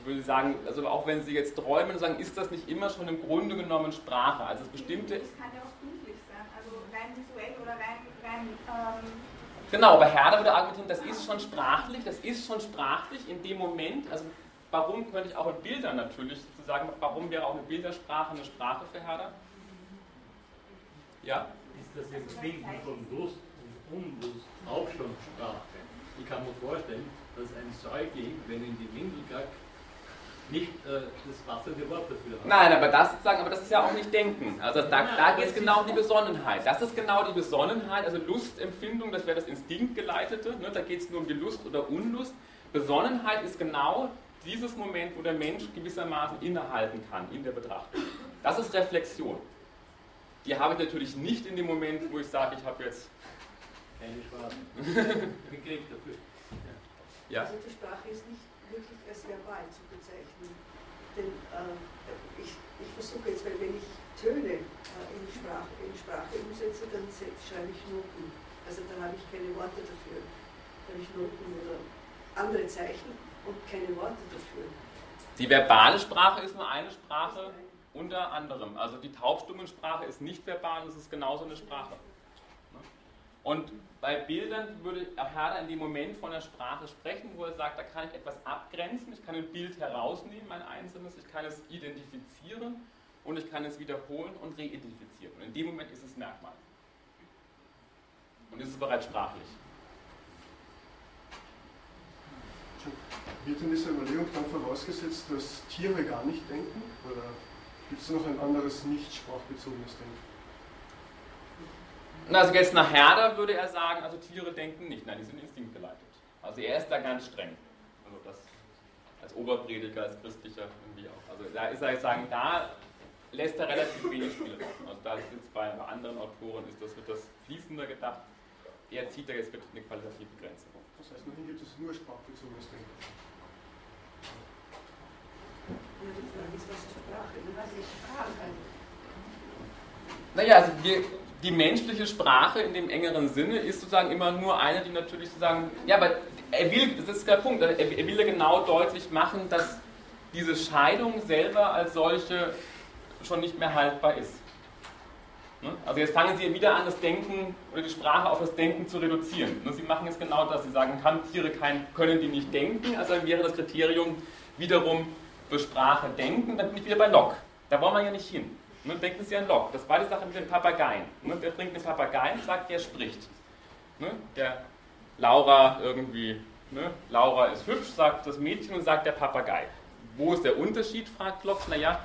Ich würde sagen, also auch wenn Sie jetzt träumen, sagen, ist das nicht immer schon im Grunde genommen Sprache? Also das bestimmte. Das kann ja auch bildlich sein, also rein visuell oder rein, rein ähm Genau, aber Herder würde argumentieren, das ist schon sprachlich, das ist schon sprachlich in dem Moment, also warum könnte ich auch in Bildern natürlich sozusagen, warum wäre auch eine Bildersprache eine Sprache für Herder? Ja? Ist das Empfinden von Lust und Unlust auch schon Sprache? Ich kann mir vorstellen, dass ein Säugling, wenn in die Windel gackt, nicht äh, das passende Wort dafür haben. Nein, aber das sozusagen, aber das ist ja auch nicht Denken. Also da, da geht es genau um die Besonnenheit. Das ist genau die Besonnenheit, also Lustempfindung, das wäre das Instinktgeleitete, ne? da geht es nur um die Lust oder Unlust. Besonnenheit ist genau dieses Moment, wo der Mensch gewissermaßen innehalten kann in der Betrachtung. Das ist Reflexion. Die habe ich natürlich nicht in dem Moment, wo ich sage, ich habe jetzt keine Begriff dafür. Ja. Also die Sprache ist nicht wirklich als verbal zu bezeichnen. Denn äh, ich, ich versuche jetzt, weil wenn ich Töne äh, in, Sprache, in Sprache umsetze, dann schreibe ich Noten. Also dann habe ich keine Worte dafür. Dann habe ich Noten oder andere Zeichen und keine Worte dafür. Die verbale Sprache ist nur eine Sprache unter anderem. Also die Taubstummensprache ist nicht verbal, das ist genauso eine Sprache. Und bei Bildern würde Herder in dem Moment von der Sprache sprechen, wo er sagt, da kann ich etwas abgrenzen, ich kann ein Bild herausnehmen, ein einzelnes, ich kann es identifizieren und ich kann es wiederholen und reidentifizieren. Und in dem Moment ist es Merkmal. Und ist es bereits sprachlich. Wird in dieser Überlegung dann vorausgesetzt, dass Tiere gar nicht denken? Oder gibt es noch ein anderes nicht sprachbezogenes Denken? Also jetzt nach Herder würde er sagen, also Tiere denken nicht, nein, die sind instinktgeleitet. Also er ist da ganz streng. Also das als Oberprediger, als Christlicher irgendwie auch. Also da ist er sagen, da lässt er relativ wenig Spielraum. Also da ist jetzt bei, anderen Autoren ist das, wird das fließender gedacht. Er zieht da jetzt wirklich eine qualitative Grenze. Das heißt, nun gibt es nur sprachbezogenes Denken. Ja, die Frage ist, was ist Sprache? Was ist Sprache? Naja, also wir die menschliche Sprache in dem engeren Sinne ist sozusagen immer nur eine, die natürlich sozusagen, ja, aber er will, das ist der Punkt, er, er will ja genau deutlich machen, dass diese Scheidung selber als solche schon nicht mehr haltbar ist. Ne? Also jetzt fangen Sie wieder an, das Denken oder die Sprache auf das Denken zu reduzieren. Ne? Sie machen jetzt genau das. Sie sagen, kann Tiere kein, können die nicht denken? Also wäre das Kriterium wiederum für Sprache denken. Dann bin ich wieder bei Locke. Da wollen wir ja nicht hin. Ne? Denken Sie an Locke. Das war die Sache mit den Papageien. Der bringt den Papageien, sagt, der spricht. Der Laura irgendwie, Laura ist hübsch, sagt das Mädchen und sagt der Papagei. Wo ist der Unterschied, fragt Locke. Naja,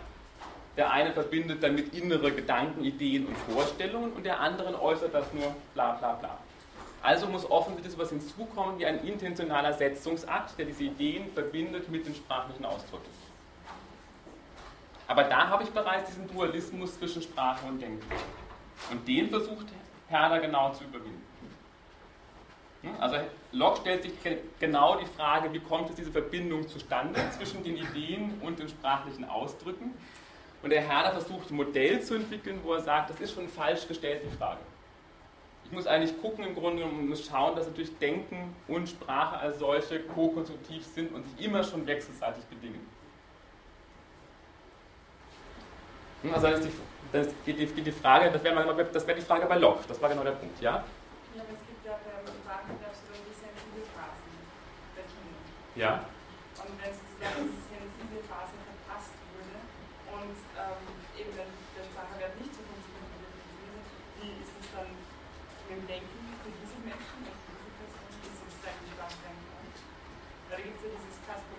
der eine verbindet damit innere Gedanken, Ideen und Vorstellungen und der andere äußert das nur bla bla bla. Also muss offensichtlich etwas hinzukommen wie ein intentionaler Setzungsakt, der diese Ideen verbindet mit den sprachlichen Ausdrücken. Aber da habe ich bereits diesen Dualismus zwischen Sprache und Denken. Und den versucht Herder genau zu überwinden. Hm? Also Locke stellt sich genau die Frage, wie kommt es diese Verbindung zustande zwischen den Ideen und den sprachlichen Ausdrücken? Und der Herder versucht ein Modell zu entwickeln, wo er sagt, das ist schon falsch gestellt, die Frage. Ich muss eigentlich gucken im Grunde und muss schauen, dass natürlich Denken und Sprache als solche ko-konstruktiv sind und sich immer schon wechselseitig bedingen. Hm, also das, die, das geht, die, geht die Frage, das wäre wär die Frage bei Locke, das war genau der Punkt, ja? Ja, aber es gibt ja beim Sprachen, glaube ich, so die sensible Kinder. Ja. Und wenn sozusagen diese sensible Phase und ähm, eben wenn der Sprachwert nicht so funktioniert, wie ist es dann mit dem Denken für diese Menschen, für diese Person, ist sozusagen die Sprachdenken? Da gibt es ja dieses Kasper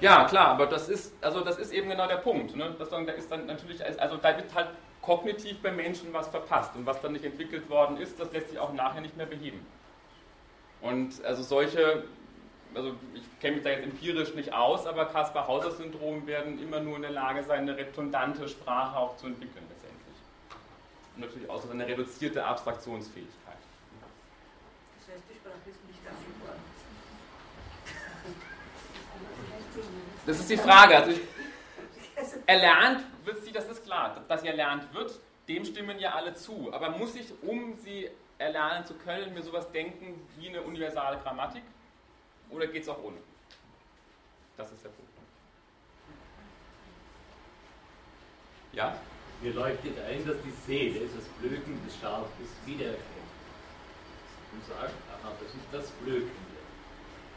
ja, klar, aber das ist, also das ist eben genau der Punkt. Ne? Das, da ist dann natürlich, also da wird halt kognitiv beim Menschen was verpasst und was dann nicht entwickelt worden ist, das lässt sich auch nachher nicht mehr beheben. Und also solche also ich kenne mich da jetzt empirisch nicht aus, aber Kaspar-Hauser-Syndrom werden immer nur in der Lage sein, eine redundante Sprache auch zu entwickeln natürlich auch so eine reduzierte Abstraktionsfähigkeit. Das heißt, die Sprache ist nicht erfindbar. Das ist die Frage. Also ich, erlernt wird sie, das ist klar, dass sie erlernt wird, dem stimmen ja alle zu. Aber muss ich, um sie erlernen zu können, mir sowas denken wie eine universale Grammatik? Oder geht es auch ohne? Das ist der Punkt. Ja? Mir leuchtet ein, dass die Seele das Blöken des Schafes wiedererkennt. Und sagt, aha, das ist das Blökende.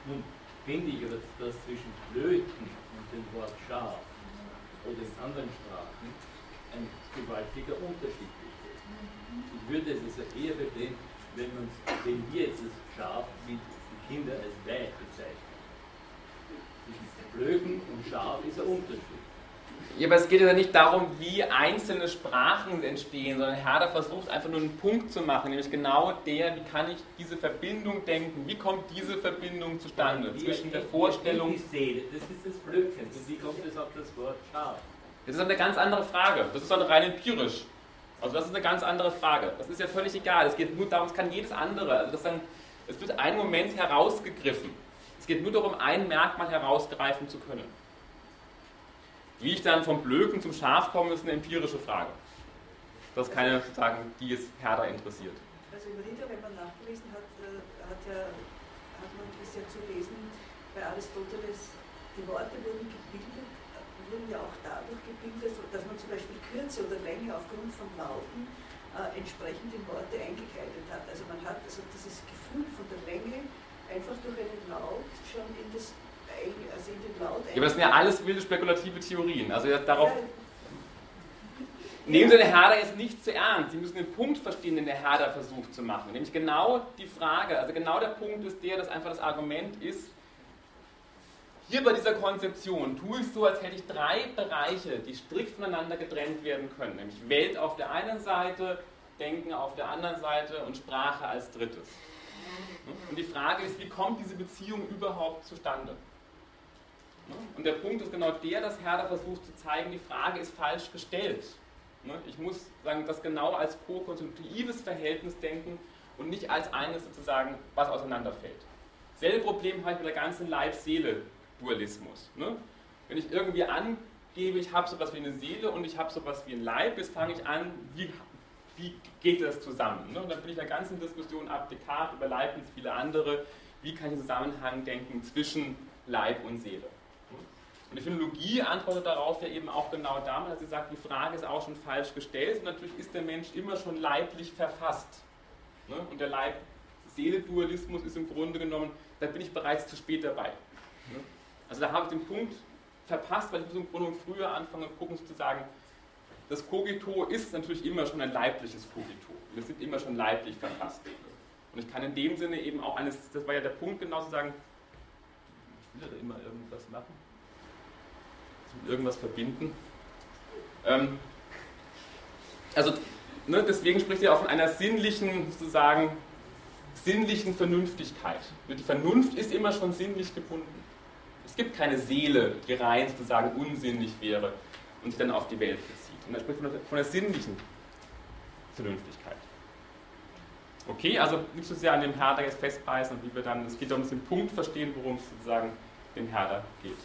Nun finde ich aber, dass zwischen Blöken und dem Wort Schaf oder in anderen Sprachen ein gewaltiger Unterschied besteht. Ich würde es also eher verstehen, wenn, man, wenn wir jetzt das Schaf mit Kinder als Weib bezeichnen. Zwischen Blöken und Schaf ist ein Unterschied. Ja, aber es geht ja nicht darum, wie einzelne Sprachen entstehen, sondern Herder versucht einfach nur einen Punkt zu machen, nämlich genau der, wie kann ich diese Verbindung denken, wie kommt diese Verbindung zustande wie zwischen der Vorstellung... Das ist das Blöken, und wie kommt es auf das Wort Schaf? Das ist eine ganz andere Frage, das ist dann rein empirisch. Also das ist eine ganz andere Frage. Das ist ja völlig egal. Es geht nur darum, es kann jedes andere. Also das dann es wird ein Moment herausgegriffen. Es geht nur darum, ein Merkmal herausgreifen zu können. Wie ich dann vom Blöken zum Schaf komme, ist eine empirische Frage. Das ist keine, sozusagen, die es Herder interessiert. Also im Rieder, wenn man nachgelesen hat, äh, hat, ja, hat man das ja zu lesen, bei Aristoteles, die Worte wurden gebildet, wurden ja auch dadurch gebildet, dass man zum Beispiel Kürze oder Länge aufgrund von Lauten äh, entsprechend in Worte eingekleidet hat. Also man hat also dieses Gefühl von der Länge einfach durch einen Laut schon in das Ja, aber das sind ja alles wilde spekulative Theorien. Also darauf. Nehmen Sie den Herder jetzt nicht zu ernst. Sie müssen den Punkt verstehen, den der Herder versucht zu machen. Nämlich genau die Frage, also genau der Punkt ist der, dass einfach das Argument ist, hier bei dieser Konzeption tue ich so, als hätte ich drei Bereiche, die strikt voneinander getrennt werden können. Nämlich Welt auf der einen Seite, Denken auf der anderen Seite und Sprache als drittes. Und die Frage ist, wie kommt diese Beziehung überhaupt zustande? Und der Punkt ist genau der, dass Herder versucht zu zeigen, die Frage ist falsch gestellt. Ich muss sagen, das genau als co-konstruktives Verhältnis denken und nicht als eines sozusagen, was auseinanderfällt. Selbe Problem habe ich mit der ganzen Leib-Seele Dualismus. Ne? Wenn ich irgendwie angebe, ich habe sowas wie eine Seele und ich habe sowas wie ein Leib, jetzt fange ich an, wie wie geht das zusammen? Ne? Und dann bin ich in der ganzen Diskussion ab Descartes über Leibniz, viele andere, wie kann ich einen Zusammenhang denken zwischen Leib und Seele? Und die Phänologie antwortet darauf ja eben auch genau damit, dass sie sagt, die Frage ist auch schon falsch gestellt und natürlich ist der Mensch immer schon leiblich verfasst. Ne? Und der Leib-Seele-Dualismus ist im Grunde genommen, da bin ich bereits zu spät dabei. Ne? Also da habe ich den Punkt verpasst, weil ich muss im Grunde früher anfangen, gucken zu sagen, das Kogito ist natürlich immer schon ein leibliches Kogito. Wir sind immer schon leiblich verfasst. Und ich kann in dem Sinne eben auch eines, das war ja der Punkt genau zu sagen, ich will da immer irgendwas machen, irgendwas verbinden. Ähm, also ne, deswegen spricht er auch von einer sinnlichen, sozusagen, sinnlichen Vernünftigkeit. Die Vernunft ist immer schon sinnlich gebunden. Es gibt keine Seele, die rein sozusagen unsinnig wäre und sich dann auf die Welt bezieht. Und er spricht von der, von der sinnlichen Vernünftigkeit. Okay, also nicht so sehr an dem Herder jetzt festbeißen, wie wir dann, es geht darum, den Punkt verstehen, worum es sozusagen dem Herder geht.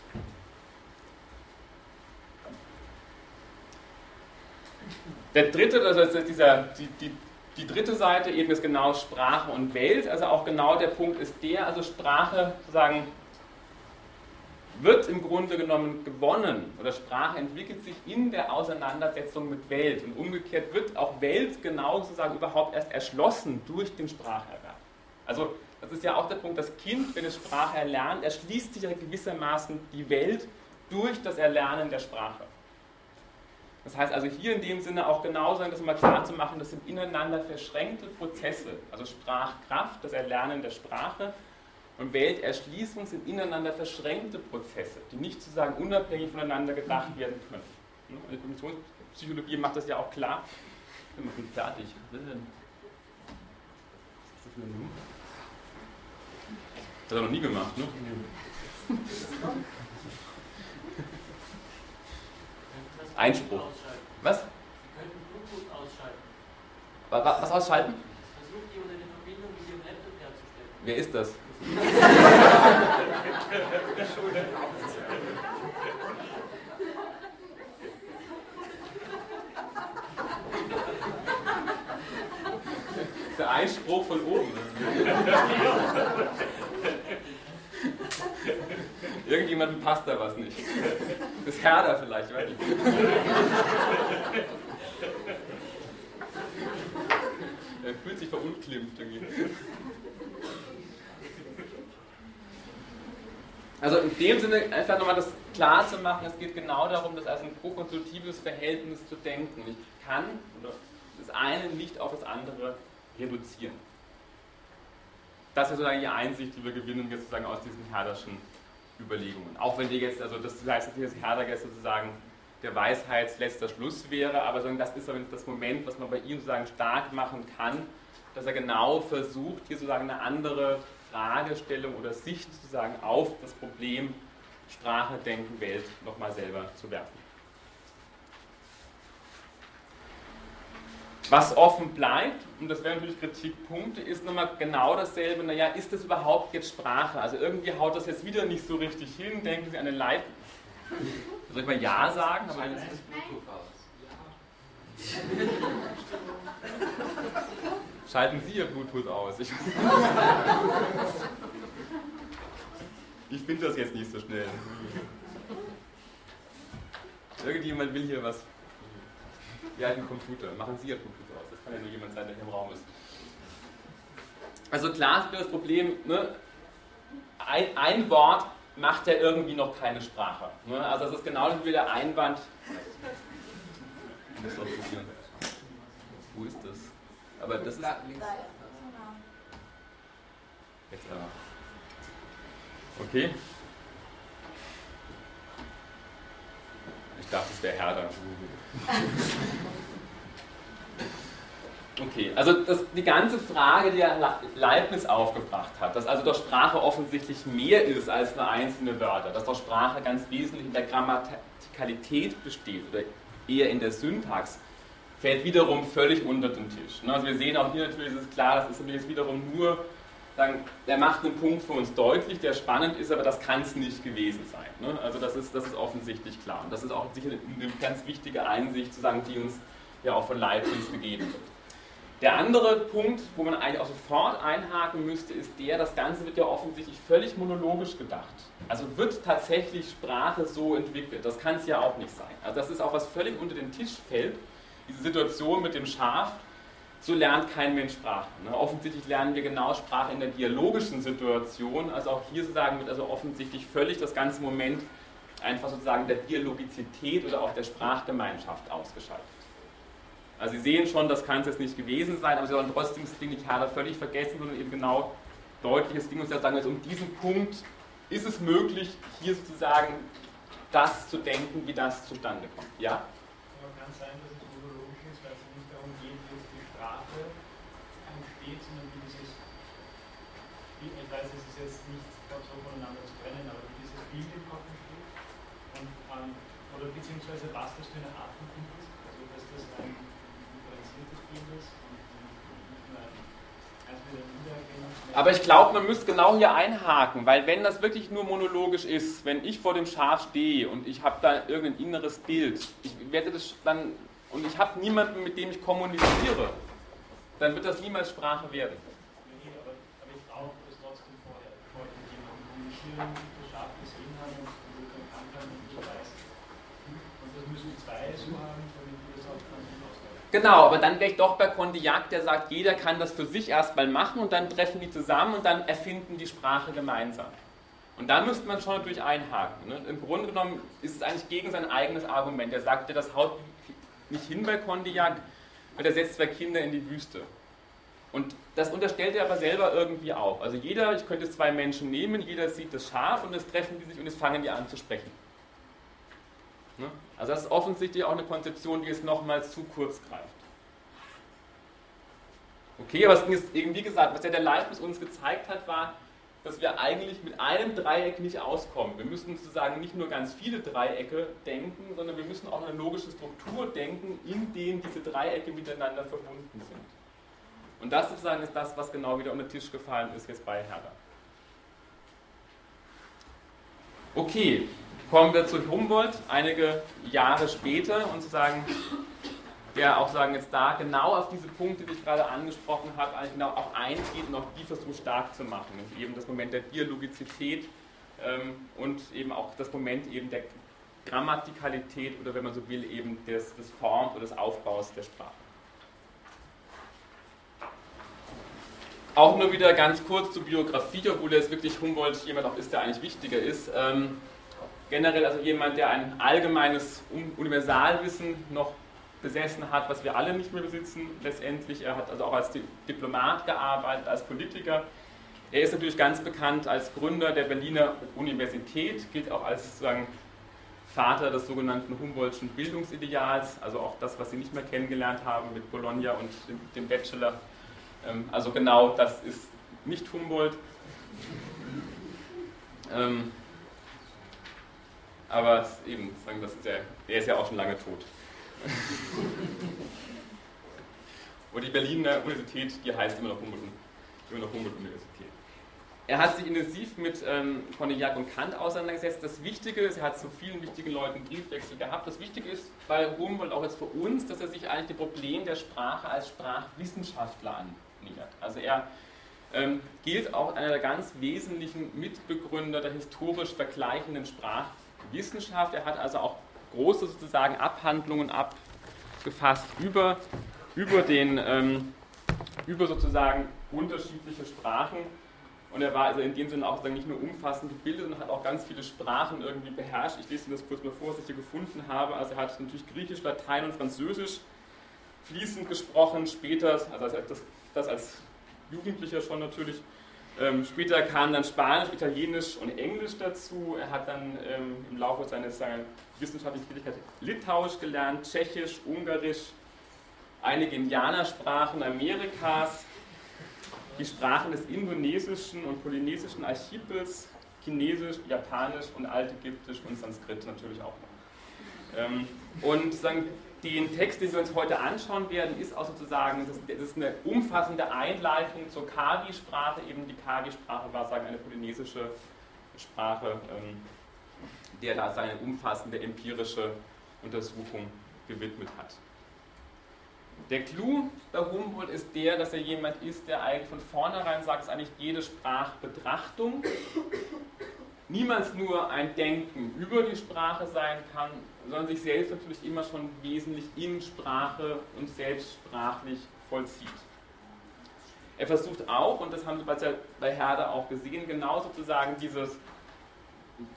Der dritte, also dieser, die, die, die dritte Seite eben ist genau Sprache und Welt, also auch genau der Punkt ist der, also Sprache sozusagen wird im Grunde genommen gewonnen oder Sprache entwickelt sich in der Auseinandersetzung mit Welt und umgekehrt wird auch Welt genau sozusagen überhaupt erst erschlossen durch den Spracherwerb. Also das ist ja auch der Punkt, das Kind, wenn es Sprache erlernt, erschließt sich ja gewissermaßen die Welt durch das Erlernen der Sprache. Das heißt also hier in dem Sinne auch genauso, das mal klar zu machen, das sind ineinander verschränkte Prozesse, also Sprachkraft, das Erlernen der Sprache und Welterschließung sind ineinander verschränkte Prozesse, die nicht sozusagen unabhängig voneinander gedacht werden können. Die Kognitionspsychologie macht das ja auch klar. Ich bin fertig. Was ist denn? Was ist das für ein Das hat er noch nie gemacht, ne? Einspruch. Was? Sie könnten Bluetooth ausschalten. Was ausschalten? Versucht ihr eine Verbindung mit Ihrem Laptop herzustellen. Wer ist das? Der Einspruch von oben. Irgendjemandem passt da was nicht. Das Herder vielleicht, weiß ich. Er fühlt sich verunglimpft irgendwie. Also in dem Sinne einfach nochmal das klar zu machen, es geht genau darum, das als ein prokonsultives Verhältnis zu denken. Ich kann das eine nicht auf das andere reduzieren. Das ist sozusagen die Einsicht, die wir gewinnen jetzt sozusagen aus diesen Herderschen Überlegungen. Auch wenn die jetzt, also das heißt nicht, dass Herder sozusagen der Weisheitsletzter Schluss wäre, aber das ist das Moment, was man bei ihm sozusagen stark machen kann, dass er genau versucht, hier sozusagen eine andere Fragestellung oder Sicht sozusagen auf das Problem Sprache, Denken, Welt nochmal selber zu werfen. Was offen bleibt, und das wären natürlich Kritikpunkte, ist nochmal genau dasselbe, naja, ist das überhaupt jetzt Sprache? Also irgendwie haut das jetzt wieder nicht so richtig hin, denken Sie an eine Leit... Soll ich mal Ja sagen? Aber jetzt ist Bluetooth aus. Schalten Sie Ihr Bluetooth aus. Ich, ich finde das jetzt nicht so schnell. Irgendjemand will hier was. Ja, ein Computer. Machen Sie Ihr. Das kann ja nur jemand sein, der hier im Raum ist. Also klar ist das Problem, ne? ein, ein Wort macht ja irgendwie noch keine Sprache. Ne? Also das ist genau wie der Einwand. Ich muss doch probieren. Wo ist das? Aber das ist. Jetzt aber. Okay. Ich dachte, es wäre Herder. Okay, also das, die ganze Frage, die Leibniz aufgebracht hat, dass also doch Sprache offensichtlich mehr ist als nur einzelne Wörter, dass doch Sprache ganz wesentlich in der Grammatikalität besteht oder eher in der Syntax, fällt wiederum völlig unter den Tisch. Ne? Also wir sehen auch hier natürlich, ist klar, das ist natürlich wiederum nur, sagen, der macht einen Punkt für uns deutlich, der spannend ist, aber das kann es nicht gewesen sein. Ne? Also das ist, das ist offensichtlich klar. Und das ist auch sicher eine ganz wichtige Einsicht, zu sagen, die uns ja auch von Leibniz gegeben wird. Der andere Punkt, wo man eigentlich auch sofort einhaken müsste, ist der, das Ganze wird ja offensichtlich völlig monologisch gedacht. Also wird tatsächlich Sprache so entwickelt. Das kann es ja auch nicht sein. Also das ist auch was völlig unter den Tisch fällt. Diese Situation mit dem Schaf, so lernt kein Mensch Sprache. Ne? Offensichtlich lernen wir genau Sprache in der dialogischen Situation. Also auch hier sozusagen wird also offensichtlich völlig das ganze Moment einfach sozusagen der Dialogizität oder auch der Sprachgemeinschaft ausgeschaltet. Also Sie sehen schon, das kann es jetzt nicht gewesen sein, aber Sie sollen trotzdem das Ding nicht Herder völlig vergessen, sondern eben genau deutliches Ding und sagen, also um diesen Punkt ist es möglich, hier sozusagen das zu denken, wie das zustande kommt. Ja? Aber kann sein, dass es monologisch ist, weil es nicht darum geht, wie jetzt die Sprache entsteht, sondern wie dieses, ich weiß, es ist jetzt nicht so voneinander zu trennen, aber wie dieses Bild im Kopf entsteht ähm, oder beziehungsweise was das für eine Art von Bild ist, also dass das ein aber ich glaube, man müsste genau hier einhaken, weil wenn das wirklich nur monologisch ist, wenn ich vor dem Schaf stehe und ich habe da irgendein inneres Bild, ich werde das dann und ich habe niemanden, mit dem ich kommuniziere, dann wird das niemals Sprache werden. Nee, aber, aber ich brauche das trotzdem vorher, bevor ich mit jemandem kommunizieren, das Schaf gesehen habe und erkannt habe und so weiß. Und das müssen zwei so haben, Genau, aber dann wäre ich doch bei Condillac, der sagt, jeder kann das für sich erstmal machen und dann treffen die zusammen und dann erfinden die Sprache gemeinsam. Und da müsste man schon natürlich einhaken. Ne? Im Grunde genommen ist es eigentlich gegen sein eigenes Argument. Er sagt das haut nicht hin bei Condillac, weil er setzt zwei Kinder in die Wüste. Und das unterstellt er aber selber irgendwie auch. Also jeder, ich könnte zwei Menschen nehmen, jeder sieht das Schaf und es treffen die sich und es fangen die an zu sprechen. Ne? Also das ist offensichtlich auch eine Konzeption, die jetzt nochmals zu kurz greift. Okay, aber es ist eben wie gesagt, was ja der Leibniz uns gezeigt hat, war, dass wir eigentlich mit einem Dreieck nicht auskommen. Wir müssen sozusagen nicht nur ganz viele Dreiecke denken, sondern wir müssen auch eine logische Struktur denken, in denen diese Dreiecke miteinander verbunden sind. Und das sozusagen ist das, was genau wieder unter den Tisch gefallen ist jetzt bei Herder. Okay, kommen wir zu Humboldt einige Jahre später und zu sagen, der auch sagen jetzt da genau auf diese Punkte, die ich gerade angesprochen habe, eigentlich genau auch eingeht und auch die versucht stark zu machen. Nämlich eben das Moment der Dialogizität ähm, und eben auch das Moment eben der Grammatikalität oder wenn man so will, eben des, des Forms oder des Aufbaus der Sprache. Auch nur wieder ganz kurz zur Biografie, obwohl jetzt wirklich Humboldt jemand auch ist, der eigentlich wichtiger ist. Ähm, generell also jemand, der ein allgemeines Universalwissen noch besessen hat, was wir alle nicht mehr besitzen letztendlich. Er hat also auch als Diplomat gearbeitet, als Politiker. Er ist natürlich ganz bekannt als Gründer der Berliner Universität, gilt auch als sozusagen Vater des sogenannten Humboldtschen Bildungsideals, also auch das, was Sie nicht mehr kennengelernt haben mit Bologna und dem Bachelor. Ähm, also genau das ist nicht Humboldt. Ähm, aber eben, das ist ja, der ist ja auch schon lange tot. Und die Berliner Universität, die heißt immer noch Humboldt-Universität. Er hat sich intensiv mit ähm, Corneillak und Kant auseinandergesetzt. Das Wichtige ist, er hat zu vielen wichtigen Leuten Briefwechsel gehabt. Das Wichtige ist bei Humboldt auch jetzt für uns, dass er sich eigentlich dem Problem der Sprache als Sprachwissenschaftler annähert. Also er ähm, gilt auch einer der ganz wesentlichen Mitbegründer der historisch vergleichenden Sprachwissenschaft. Er hat also auch große sozusagen Abhandlungen abgefasst über, über, den, ähm, über sozusagen unterschiedliche Sprachen. Und er war also in dem Sinne auch nicht nur umfassend gebildet, sondern hat auch ganz viele Sprachen irgendwie beherrscht. Ich lese Ihnen das kurz mal vor, was ich hier gefunden habe. Also er hat natürlich Griechisch, Latein und Französisch fließend gesprochen, später, also das, das als Jugendlicher schon natürlich, ähm, später kamen dann Spanisch, Italienisch und Englisch dazu. Er hat dann ähm, im Laufe seines, seiner wissenschaftlichen Tätigkeit Litauisch gelernt, Tschechisch, Ungarisch, einige Indianersprachen Amerikas, die Sprachen des indonesischen und polynesischen Archipels, Chinesisch, Japanisch und Altägyptisch und Sanskrit natürlich auch noch. Ähm, und sagen, den Text, den wir uns heute anschauen werden, ist auch sozusagen, das ist eine umfassende Einleitung zur Kavi-Sprache. Eben die Kavi-Sprache war sagen eine polynesische Sprache, ähm, der da seine umfassende empirische Untersuchung gewidmet hat. Der Clou bei Humboldt ist der, dass er jemand ist, der eigentlich von vornherein sagt, dass eigentlich jede Sprachbetrachtung niemals nur ein Denken über die Sprache sein kann, sondern sich selbst natürlich immer schon wesentlich in Sprache und selbstsprachlich vollzieht. Er versucht auch, und das haben Sie bei Herder auch gesehen, genau sozusagen dieses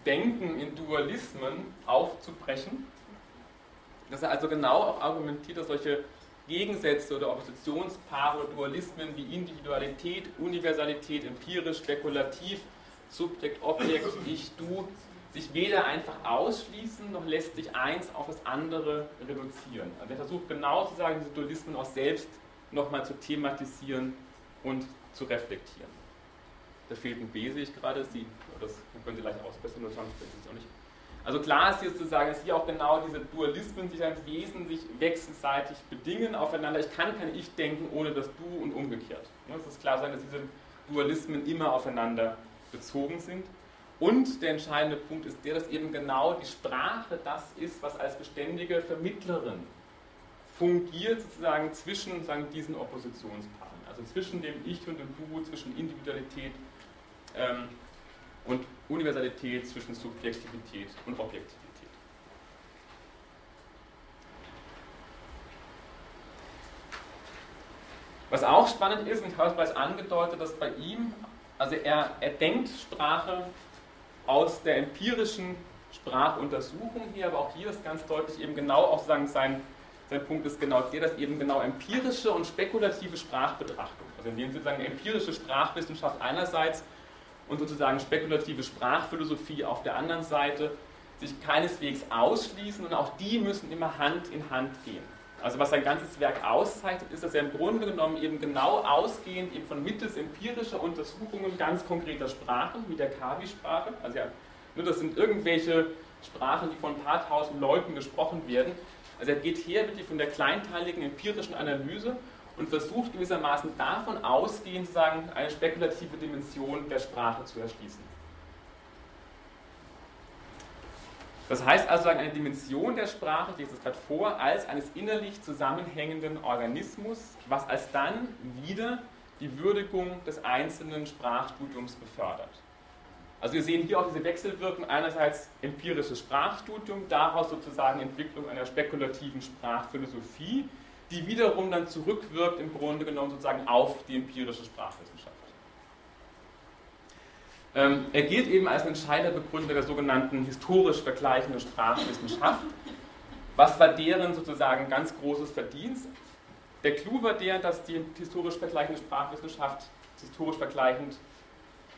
Denken in Dualismen aufzubrechen. Dass er also genau auch argumentiert, dass solche Gegensätze oder Oppositionspaare oder Dualismen wie Individualität, Universalität, empirisch, spekulativ, Subjekt, Objekt, Ich, Du, sich weder einfach ausschließen, noch lässt sich eins auf das andere reduzieren. Also er versucht genau zu sagen, diese Dualismen auch selbst nochmal zu thematisieren und zu reflektieren. Da fehlt ein B, sehe ich gerade, Sie, das können Sie leicht ausbessern, oder sonst Sie es auch nicht. Also klar ist hier sozusagen, dass hier auch genau diese Dualismen sich als Wesen sich wechselseitig bedingen aufeinander. Ich kann kein Ich denken ohne das Du und umgekehrt. Es ist klar sein, dass diese Dualismen immer aufeinander bezogen sind. Und der entscheidende Punkt ist der, dass eben genau die Sprache das ist, was als beständige Vermittlerin fungiert sozusagen zwischen sozusagen diesen Oppositionspaaren. Also zwischen dem Ich und dem Du, zwischen Individualität ähm, und Universalität, zwischen Subjektivität und Objektivität. Was auch spannend ist, und ich habe es bereits angedeutet, dass bei ihm, also er, er denkt Sprache aus der empirischen Sprachuntersuchung hier, aber auch hier ist ganz deutlich eben genau auch sagen, sein, sein Punkt ist genau der, dass eben genau empirische und spekulative Sprachbetrachtung, also in dem sozusagen empirische Sprachwissenschaft einerseits und sozusagen spekulative Sprachphilosophie auf der anderen Seite sich keineswegs ausschließen und auch die müssen immer Hand in Hand gehen. Also was sein ganzes Werk auszeichnet, ist, dass er im Grunde genommen eben genau ausgehend eben von mittels empirischer Untersuchungen ganz konkreter Sprachen, wie der Kavi-Sprache, also ja, nur das sind irgendwelche Sprachen, die von ein paar tausend Leuten gesprochen werden. Also er geht her wirklich von der kleinteiligen empirischen Analyse und versucht gewissermaßen davon ausgehend sozusagen eine spekulative Dimension der Sprache zu erschließen. Das heißt also eine Dimension der Sprache, ich lese es gerade vor, als eines innerlich zusammenhängenden Organismus, was als dann wieder die Würdigung des einzelnen Sprachstudiums befördert. Also wir sehen hier auch diese Wechselwirkung, einerseits empirisches Sprachstudium, daraus sozusagen Entwicklung einer spekulativen Sprachphilosophie, die wiederum dann zurückwirkt im Grunde genommen sozusagen auf die empirische Sprachwissenschaft. Ähm, er gilt eben als entscheidender Begründer der sogenannten historisch vergleichenden Sprachwissenschaft. Was war deren sozusagen ganz großes Verdienst? Der Clou war der, dass die historisch vergleichende Sprachwissenschaft historisch vergleichend,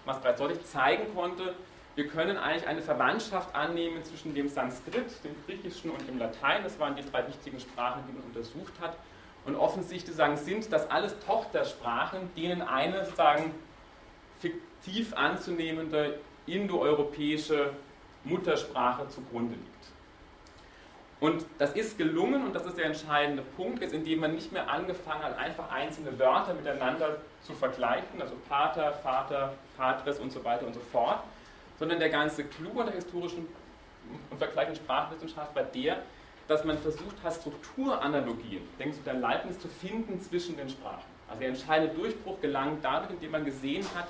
was bereits deutlich zeigen konnte, wir können eigentlich eine Verwandtschaft annehmen zwischen dem Sanskrit, dem Griechischen und dem Latein. Das waren die drei wichtigen Sprachen, die man untersucht hat. Und offensichtlich sagen, sind das alles Tochtersprachen, denen eine sozusagen fiktiv anzunehmende indoeuropäische Muttersprache zugrunde liegt. Und das ist gelungen, und das ist der entscheidende Punkt, ist, indem man nicht mehr angefangen hat, einfach einzelne Wörter miteinander zu vergleichen, also Pater, Vater, Patres und so weiter und so fort, sondern der ganze Clou an der historischen und vergleichenden Sprachwissenschaft war der, dass man versucht hat, Strukturanalogien, denkst du, der Leibniz zu finden zwischen den Sprachen. Also der entscheidende Durchbruch gelang dadurch, indem man gesehen hat,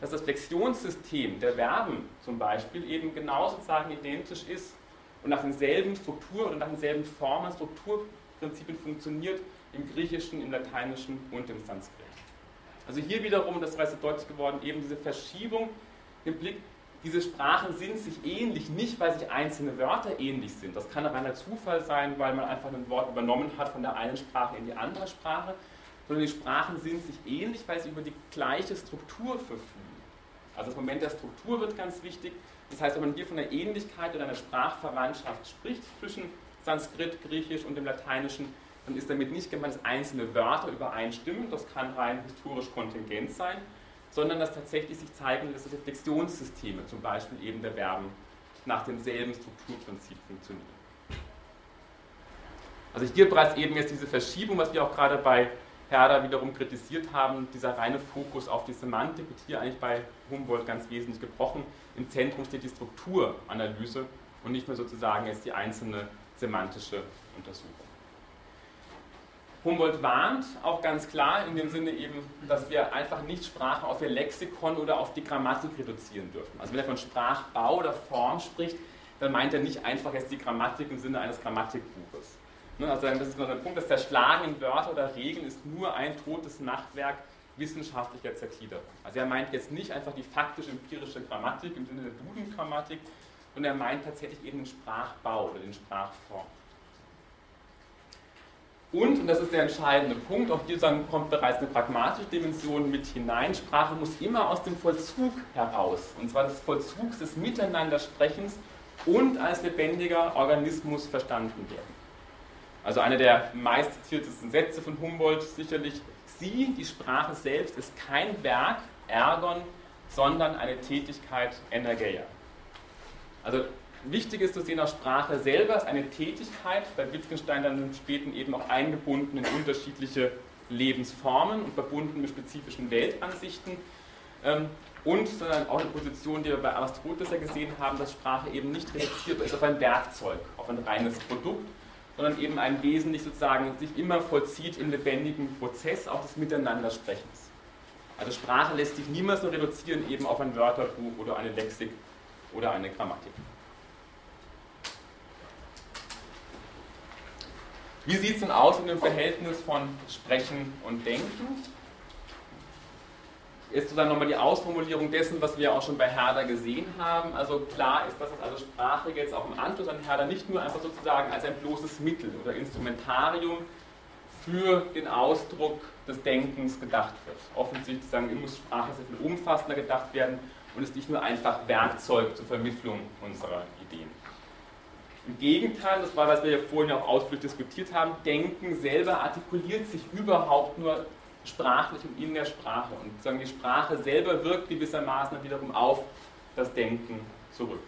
dass das Flexionssystem der Verben zum Beispiel eben genau sozusagen identisch ist und nach denselben Strukturen und nach denselben Formen, Strukturprinzipien funktioniert im Griechischen, im Lateinischen und im Sanskrit. Also hier wiederum, das war so deutlich geworden, eben diese Verschiebung im Blick diese Sprachen sind sich ähnlich, nicht weil sich einzelne Wörter ähnlich sind. Das kann reiner Zufall sein, weil man einfach ein Wort übernommen hat von der einen Sprache in die andere Sprache, sondern die Sprachen sind sich ähnlich, weil sie über die gleiche Struktur verfügen. Also das Moment der Struktur wird ganz wichtig. Das heißt, wenn man hier von einer Ähnlichkeit oder einer Sprachverwandtschaft spricht zwischen Sanskrit, Griechisch und dem Lateinischen, dann ist damit nicht gemeint, dass einzelne Wörter übereinstimmen. Das kann rein historisch kontingent sein, sondern dass tatsächlich sich zeigen dass Reflexionssysteme, zum Beispiel eben der Verben, nach demselben Strukturprinzip funktionieren. Also hier bereits eben jetzt diese Verschiebung, was wir auch gerade bei Herder wiederum kritisiert haben, dieser reine Fokus auf die Semantik wird hier eigentlich bei Humboldt ganz wesentlich gebrochen. Im Zentrum steht die Strukturanalyse und nicht mehr sozusagen jetzt die einzelne semantische Untersuchung. Humboldt warnt auch ganz klar in dem Sinne eben, dass wir einfach nicht Sprache auf ihr Lexikon oder auf die Grammatik reduzieren dürfen. Also wenn er von Sprachbau oder Form spricht, dann meint er nicht einfach jetzt die Grammatik im Sinne eines Grammatikbuches. Ne, also das ist nur ein Punkt, das Zerschlagen in Wörter oder Regeln ist nur ein totes Nachtwerk wissenschaftlicher Zergliederung. Also er meint jetzt nicht einfach die faktisch-empirische Grammatik im Sinne der Duden-Grammatik, sondern er meint tatsächlich eben den Sprachbau oder den Sprachform. Und, und das ist der entscheidende Punkt, auch hier kommt bereits eine pragmatische Dimension mit hinein, Sprache muss immer aus dem Vollzug heraus, und zwar des Vollzugs des Miteinandersprechens und als lebendiger Organismus verstanden werden. Also einer der meistzitiertesten Sätze von Humboldt sicherlich, sie, die Sprache selbst, ist kein Werk, Ergon, sondern eine Tätigkeit, Energeia. Also wichtig ist zu sehen, auch Sprache selber ist eine Tätigkeit, bei Wittgenstein dann im späten eben auch eingebunden in unterschiedliche Lebensformen und verbunden mit spezifischen Weltansichten. Ähm, und sondern auch eine Position, die wir bei Aristoteles ja gesehen haben, dass Sprache eben nicht reduziert ist auf ein Werkzeug, auf ein reines Produkt, sondern eben ein wesentlich sozusagen sich immer vollzieht im lebendigen Prozess auch des Miteinandersprechens. Also Sprache lässt sich niemals nur reduzieren eben auf ein Wörterbuch oder eine Lexik oder eine Grammatik. Wie sieht es nun aus in dem Verhältnis von Sprechen und Denken? Ist sozusagen nochmal die Ausformulierung dessen, was wir auch schon bei Herder gesehen haben. Also klar ist, dass also Sprache jetzt auch im Anschluss an Herder nicht nur einfach sozusagen als ein bloßes Mittel oder Instrumentarium für den Ausdruck des Denkens gedacht wird. Offensichtlich sagen, muss Sprache sehr viel umfassender gedacht werden und ist nicht nur einfach Werkzeug zur Vermittlung unserer Ideen. Im Gegenteil, das war, was wir ja vorhin auch ausführlich diskutiert haben, Denken selber artikuliert sich überhaupt nur sprachlich und in der Sprache. Und sagen, die Sprache selber wirkt gewissermaßen dann wiederum auf das Denken zurück.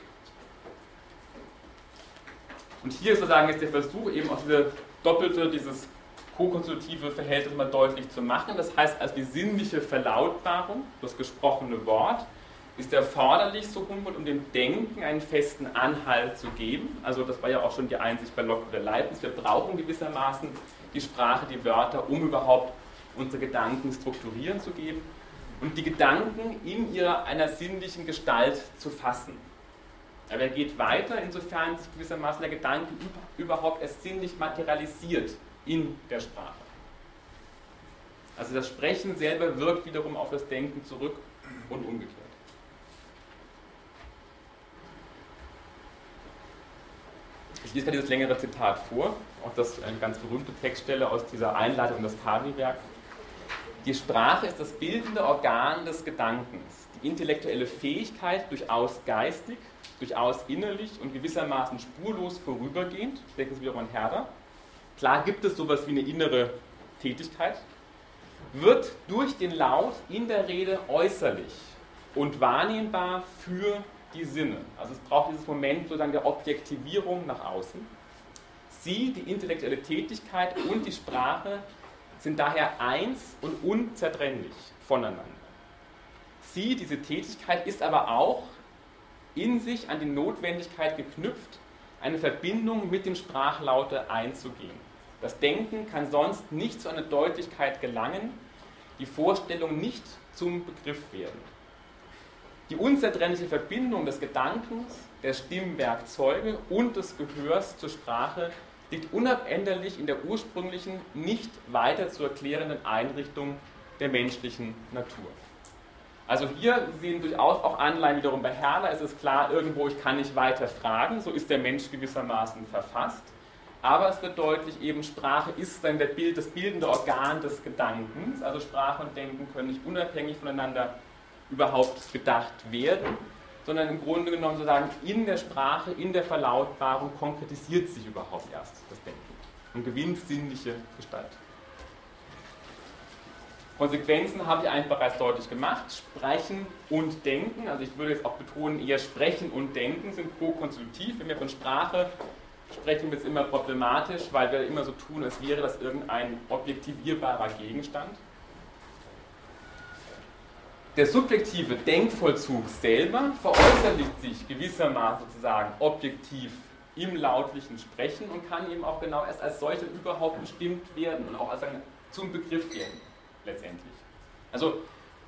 Und hier ist sozusagen jetzt der Versuch, eben auch diese doppelte, dieses ko-konstitutive Verhältnis mal deutlich zu machen. Das heißt, als die sinnliche Verlautbarung, das gesprochene Wort, ist erforderlich, so Humboldt, um dem Denken einen festen Anhalt zu geben. Also das war ja auch schon die Einsicht bei Locke oder Leibniz. Wir brauchen gewissermaßen die Sprache, die Wörter, um überhaupt unsere Gedanken strukturieren zu geben und die Gedanken in ihrer einer sinnlichen Gestalt zu fassen. Aber er geht weiter, insofern sich gewissermaßen der Gedanke überhaupt erst sinnlich materialisiert in der Sprache. Also das Sprechen selber wirkt wiederum auf das Denken zurück und umgekehrt. Ich lese mal dieses längere Zitat vor, auch das eine ganz berühmte Textstelle aus dieser Einleitung des Kavi-Werks. Die Sprache ist das bildende Organ des Gedankens, die intellektuelle Fähigkeit, durchaus geistig, durchaus innerlich und gewissermaßen spurlos vorübergehend, ich denke es wiederum an Herder, klar gibt es sowas wie eine innere Tätigkeit, wird durch den Laut in der Rede äußerlich und wahrnehmbar für die Sinne. Also es braucht dieses Moment sozusagen der Objektivierung nach außen. Sie, die intellektuelle Tätigkeit und die Sprache sind daher eins und unzertrennlich voneinander. Sie, diese Tätigkeit, ist aber auch in sich an die Notwendigkeit geknüpft, eine Verbindung mit dem Sprachlaute einzugehen. Das Denken kann sonst nicht zu einer Deutlichkeit gelangen, die Vorstellung nicht zum Begriff werden. Die unzertrennliche Verbindung des Gedankens, der Stimmwerkzeuge und des Gehörs zur Sprache liegt unabänderlich in der ursprünglichen, nicht weiter zu erklärenden Einrichtung der menschlichen Natur. Also hier sehen durchaus auch Anleihen wiederum bei Herder, ist es klar, irgendwo ich kann nicht weiter fragen, so ist der Mensch gewissermaßen verfasst. Aber es wird deutlich, eben Sprache ist dann der Bild, das bildende Organ des Gedankens. Also Sprache und Denken können nicht unabhängig voneinander überhaupt gedacht werden, sondern im Grunde genommen sozusagen in der Sprache, in der Verlautbarung konkretisiert sich überhaupt erst das Denken und gewinnt sinnliche Gestalt. Konsequenzen habe ich eigentlich bereits deutlich gemacht. Sprechen und Denken, also ich würde jetzt auch betonen, eher Sprechen und Denken sind co-konstitutiv. Wenn wir von Sprache sprechen, wird es immer problematisch, weil wir immer so tun, als wäre das irgendein objektivierbarer Gegenstand der subjektive Denkvollzug selber veräußerlicht sich gewissermaßen sozusagen objektiv im lautlichen Sprechen und kann eben auch genau erst als solcher überhaupt bestimmt werden und auch als ein, zum Begriff werden, letztendlich. Also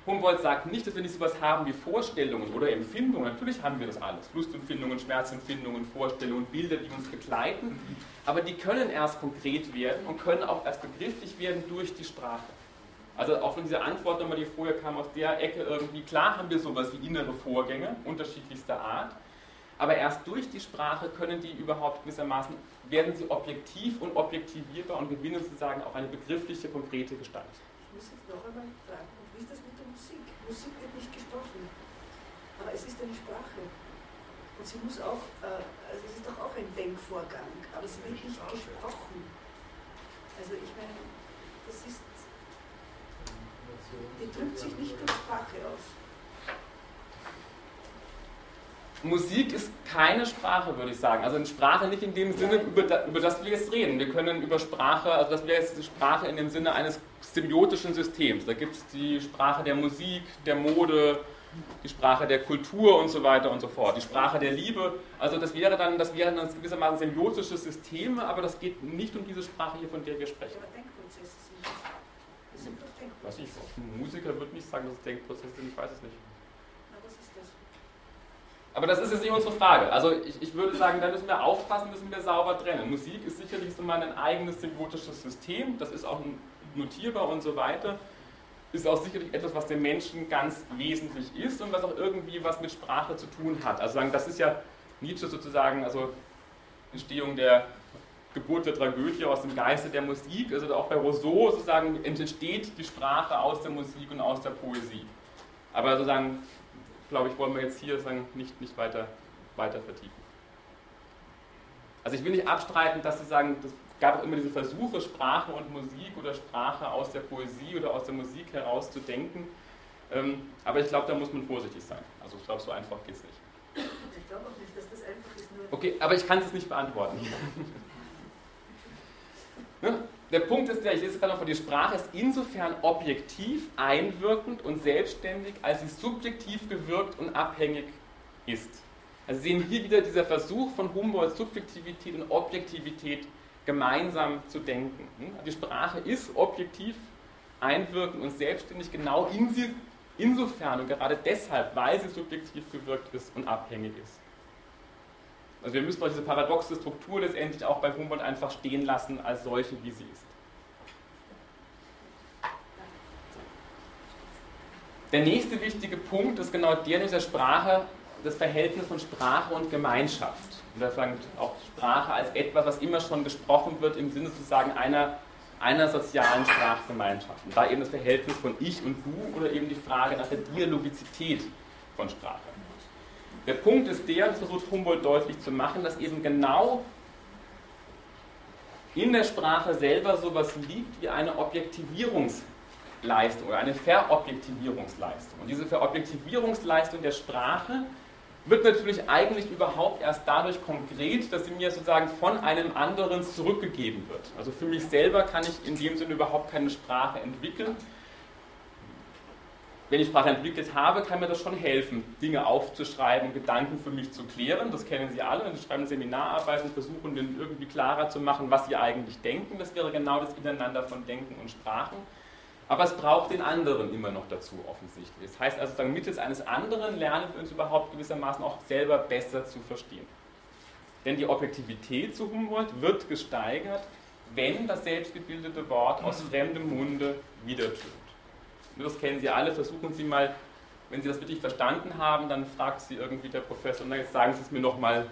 Humboldt sagt nicht, dass wir nicht sowas haben wie Vorstellungen oder Empfindungen. Natürlich haben wir das alles. Lustempfindungen, Schmerzempfindungen, Vorstellungen, Bilder, die uns begleiten. Aber die können erst konkret werden und können auch erst begrifflich werden durch die Sprache. Also auch von dieser Antwort nochmal, die vorher kam aus der Ecke irgendwie, klar haben wir sowas wie innere Vorgänge unterschiedlichster Art, aber erst durch die Sprache können die überhaupt gewissermaßen, werden sie objektiv und objektivierbar und gewinnen sozusagen auch eine begriffliche, konkrete Gestalt. Ich muss jetzt noch einmal fragen, wie ist das mit der Musik? Musik wird nicht gesprochen, aber es ist eine Sprache. Und sie muss auch, äh, also es ist doch auch ein Denkvorgang, aber sie wird nicht gesprochen. Also ich meine, das ist, die drückt sich nicht durch Sprache aus. Musik ist keine Sprache, würde ich sagen. Also eine Sprache nicht in dem Sinne, über, über das wir jetzt reden. Wir können über Sprache, also das wäre jetzt die Sprache in dem Sinne eines symbiotischen Systems. Da gibt es die Sprache der Musik, der Mode, die Sprache der Kultur und so weiter und so fort. Die Sprache der Liebe. Also das wäre dann, das wäre dann gewissermaßen symbiotische Systeme, aber das geht nicht um diese Sprache hier, von der wir sprechen. Aber Denkprozesse ich, Denkprozesse. ein Musiker würde nicht sagen, dass es Denkprozesse sind, ich weiß es nicht. Na, was ist das? Aber das ist jetzt nicht unsere Frage. Also ich, ich würde sagen, da müssen wir aufpassen, müssen wir sauber trennen. Musik ist sicherlich so mal ein eigenes symbiotisches System, das ist auch notierbar und so weiter. Ist auch sicherlich etwas, was dem Menschen ganz wesentlich ist und was auch irgendwie was mit Sprache zu tun hat. Also sagen, das ist ja Nietzsche sozusagen, also Entstehung der Geburt der Tragödie aus dem Geiste der Musik. Also auch bei Rousseau sozusagen entsteht die Sprache aus der Musik und aus der Poesie. Aber sozusagen glaube ich, wollen wir jetzt hier sagen, nicht, nicht weiter, weiter vertiefen. Also ich will nicht abstreiten, dass Sie sagen, es gab auch immer diese Versuche, Sprache und Musik oder Sprache aus der Poesie oder aus der Musik heraus zu denken. Ähm, aber ich glaube, da muss man vorsichtig sein. Also ich glaube, so einfach geht es nicht. Ich glaube auch nicht, dass das einfach ist. Nur Okay, aber ich kann es nicht beantworten. Ne? Der Punkt ist der, ich lese gerade noch vor, die Sprache ist insofern objektiv, einwirkend und selbstständig, als sie subjektiv gewirkt und abhängig ist. Also sehen hier wieder dieser Versuch von Humboldt, Subjektivität und Objektivität gemeinsam zu denken. Die Sprache ist objektiv, einwirkend und selbstständig, genau in sie, insofern und gerade deshalb, weil sie subjektiv gewirkt ist und abhängig ist. Also wir müssen auch diese paradoxe Struktur letztendlich auch bei Humboldt einfach stehen lassen als solche, wie sie ist. Der nächste wichtige Punkt ist genau der in dieser Sprache, das Verhältnis von Sprache und Gemeinschaft. Und da fängt auch Sprache als etwas, was immer schon gesprochen wird, im Sinne sozusagen einer, einer sozialen Sprachgemeinschaft. Und da eben das Verhältnis von Ich und Du oder eben die Frage nach der Dialogizität von Sprache. Der Punkt ist der, das versucht Humboldt deutlich zu machen, dass eben genau in der Sprache selber sowas liegt wie eine Objektivierungsleistung oder eine Verobjektivierungsleistung. Und diese Verobjektivierungsleistung der Sprache wird natürlich eigentlich überhaupt erst dadurch konkret, dass sie mir sozusagen von einem anderen zurückgegeben wird. Also für mich selber kann ich in dem Sinne überhaupt keine Sprache entwickeln. Wenn ich Sprache entwickelt habe, kann mir das schon helfen, Dinge aufzuschreiben, Gedanken für mich zu klären. Das kennen Sie alle. Sie schreiben Seminararbeiten, versuchen den irgendwie klarer zu machen, was Sie eigentlich denken. Das wäre genau das Ineinander von Denken und Sprachen. Aber es braucht den anderen immer noch dazu, offensichtlich. Das heißt also, mittels eines anderen lernen wir uns überhaupt gewissermaßen auch selber besser zu verstehen. Denn die Objektivität zu Humboldt wird gesteigert, wenn das selbstgebildete Wort aus fremdem Munde wiedertönt. Das kennen Sie alle, versuchen Sie mal, wenn Sie das wirklich verstanden haben, dann fragt Sie irgendwie der Professor, na jetzt sagen Sie es mir nochmal,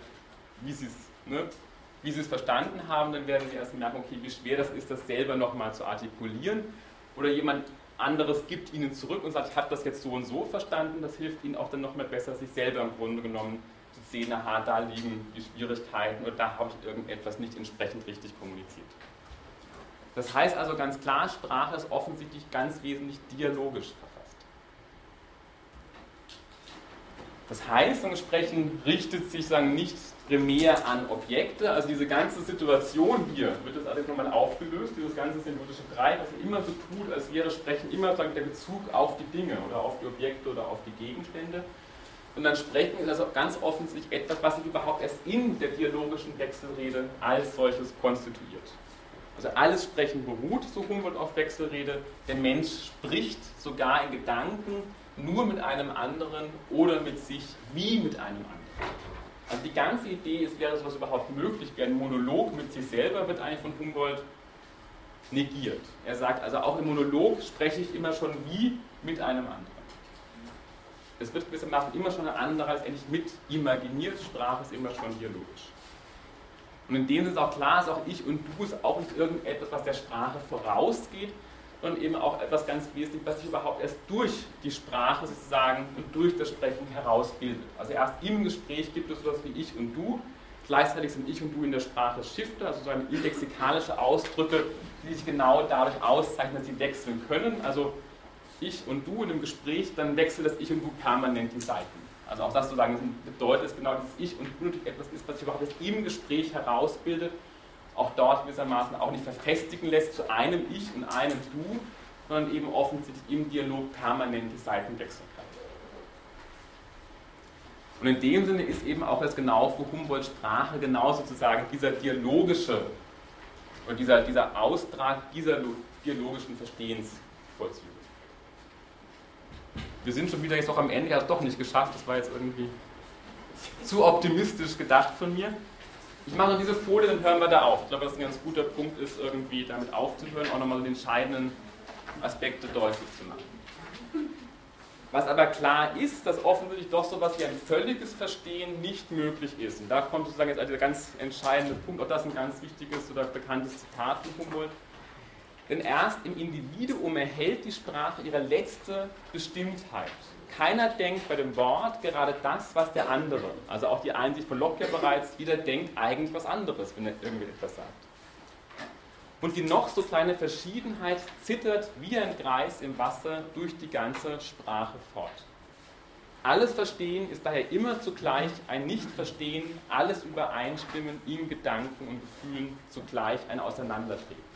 wie Sie es ne, wie Sie es verstanden haben, dann werden Sie erst merken, okay, wie schwer das ist, das selber nochmal zu artikulieren oder jemand anderes gibt Ihnen zurück und sagt, ich habe das jetzt so und so verstanden, das hilft Ihnen auch dann nochmal besser, sich selber im Grunde genommen zu sehen, aha, da liegen die Schwierigkeiten oder da habe ich irgendetwas nicht entsprechend richtig kommuniziert. Das heißt also ganz klar, Sprache ist offensichtlich ganz wesentlich dialogisch verfasst. Das heißt, entsprechend richtet sich sagen, nicht primär an Objekte. Also diese ganze Situation hier wird das alles nochmal aufgelöst, dieses ganze symbiotische Dreieck, was immer so tut, als wäre Sprechen immer sagen, der Bezug auf die Dinge oder auf die Objekte oder auf die Gegenstände. sondern Sprechen ist also ganz offensichtlich etwas, was sich überhaupt erst in der dialogischen Wechselrede als solches konstituiert. Also alles Sprechen beruht, so Humboldt auf Wechselrede. Der Mensch spricht sogar in Gedanken nur mit einem anderen oder mit sich wie mit einem anderen. Also die ganze Idee, es wäre sowas überhaupt möglich, wie ein Monolog mit sich selber, wird eigentlich von Humboldt negiert. Er sagt also, auch im Monolog spreche ich immer schon wie mit einem anderen. Es wird gewissermaßen immer schon ein anderer als endlich mit imaginiert, Sprache ist immer schon dialogisch. Und in dem Sinne ist auch klar, dass auch ich und du ist auch nicht irgendetwas, was der Sprache vorausgeht, sondern eben auch etwas ganz Wesentliches, was sich überhaupt erst durch die Sprache sozusagen und durch das Sprechen herausbildet. Also erst im Gespräch gibt es etwas wie ich und du, gleichzeitig sind ich und du in der Sprache Shifter, also sozusagen indexikalische Ausdrücke, die sich genau dadurch auszeichnen, dass sie wechseln können. Also ich und du in einem Gespräch, dann wechselt das Ich und Du permanent die Seiten. Also auch das sozusagen bedeutet es genau, dass Ich und natürlich etwas ist, was sich überhaupt erst im Gespräch herausbildet, auch dort gewissermaßen auch nicht verfestigen lässt zu einem Ich und einem Du, sondern eben offensichtlich im Dialog permanent die Seiten wechseln kann. Und in dem Sinne ist eben auch das genau für Humboldt Sprache genau sozusagen dieser dialogische oder dieser, dieser Austrag dieser dialogischen Verstehensvollzüge. Wir sind schon wieder jetzt noch am Ende, ich habe es doch nicht geschafft, das war jetzt irgendwie zu optimistisch gedacht von mir. Ich mache noch diese Folie, dann hören wir da auf. Ich glaube, dass ein ganz guter Punkt ist, irgendwie damit aufzuhören, auch nochmal die entscheidenden Aspekte deutlich zu machen. Was aber klar ist, dass offensichtlich doch so etwas wie ein völliges Verstehen nicht möglich ist. Und da kommt sozusagen jetzt also der ganz entscheidende Punkt, auch das ein ganz wichtiges oder bekanntes Zitat von Humboldt. Denn erst im Individuum erhält die Sprache ihre letzte Bestimmtheit. Keiner denkt bei dem Wort gerade das, was der andere, also auch die Einsicht von Locke bereits, jeder denkt eigentlich was anderes, wenn er irgendwie etwas sagt. Und die noch so kleine Verschiedenheit zittert wie ein Kreis im Wasser durch die ganze Sprache fort. Alles Verstehen ist daher immer zugleich ein Nichtverstehen, alles Übereinstimmen in Gedanken und Gefühlen zugleich ein Auseinandertreten.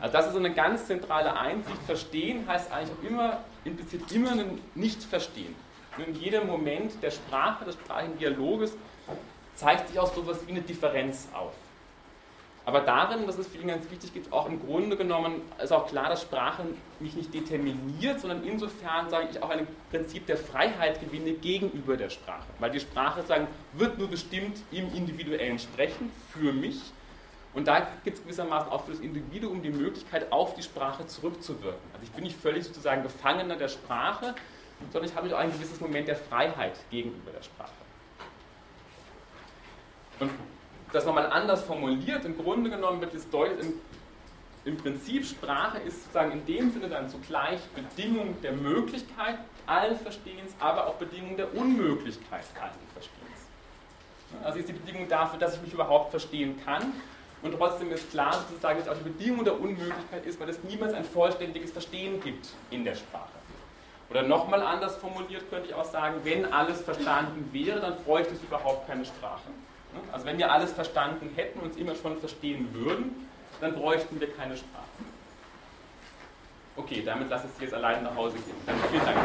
Also das ist so eine ganz zentrale Einsicht. Verstehen heißt eigentlich auch immer, implizit immer ein Nicht-Verstehen. In jedem Moment der Sprache, des sprachlichen Dialoges zeigt sich auch so etwas wie eine Differenz auf. Aber darin, das ist für ihn ganz wichtig, gibt auch im Grunde genommen, ist auch klar, dass Sprache mich nicht determiniert, sondern insofern, sage ich, auch ein Prinzip der Freiheit gewinne gegenüber der Sprache. Weil die Sprache sagen, wird nur bestimmt im individuellen Sprechen für mich. Und da gibt es gewissermaßen auch für das Individuum die Möglichkeit, auf die Sprache zurückzuwirken. Also ich bin nicht völlig sozusagen Gefangener der Sprache, sondern ich habe auch ein gewisses Moment der Freiheit gegenüber der Sprache. Und das nochmal anders formuliert, im Grunde genommen wird es deutlich, im, im Prinzip Sprache ist sozusagen in dem Sinne dann zugleich Bedingung der Möglichkeit allen Verstehens, aber auch Bedingung der Unmöglichkeit allen Verstehens. Also ist die Bedingung dafür, dass ich mich überhaupt verstehen kann und trotzdem ist klar sozusagen, dass auch die Bedingung der Unmöglichkeit ist, weil es niemals ein vollständiges Verstehen gibt in der Sprache. Oder nochmal anders formuliert könnte ich auch sagen, wenn alles verstanden wäre, dann bräuchte es überhaupt keine Sprache. Also wenn wir alles verstanden hätten und uns immer schon verstehen würden, dann bräuchten wir keine Sprache. Okay, damit lasse ich Sie jetzt allein nach Hause gehen. Dann vielen Dank.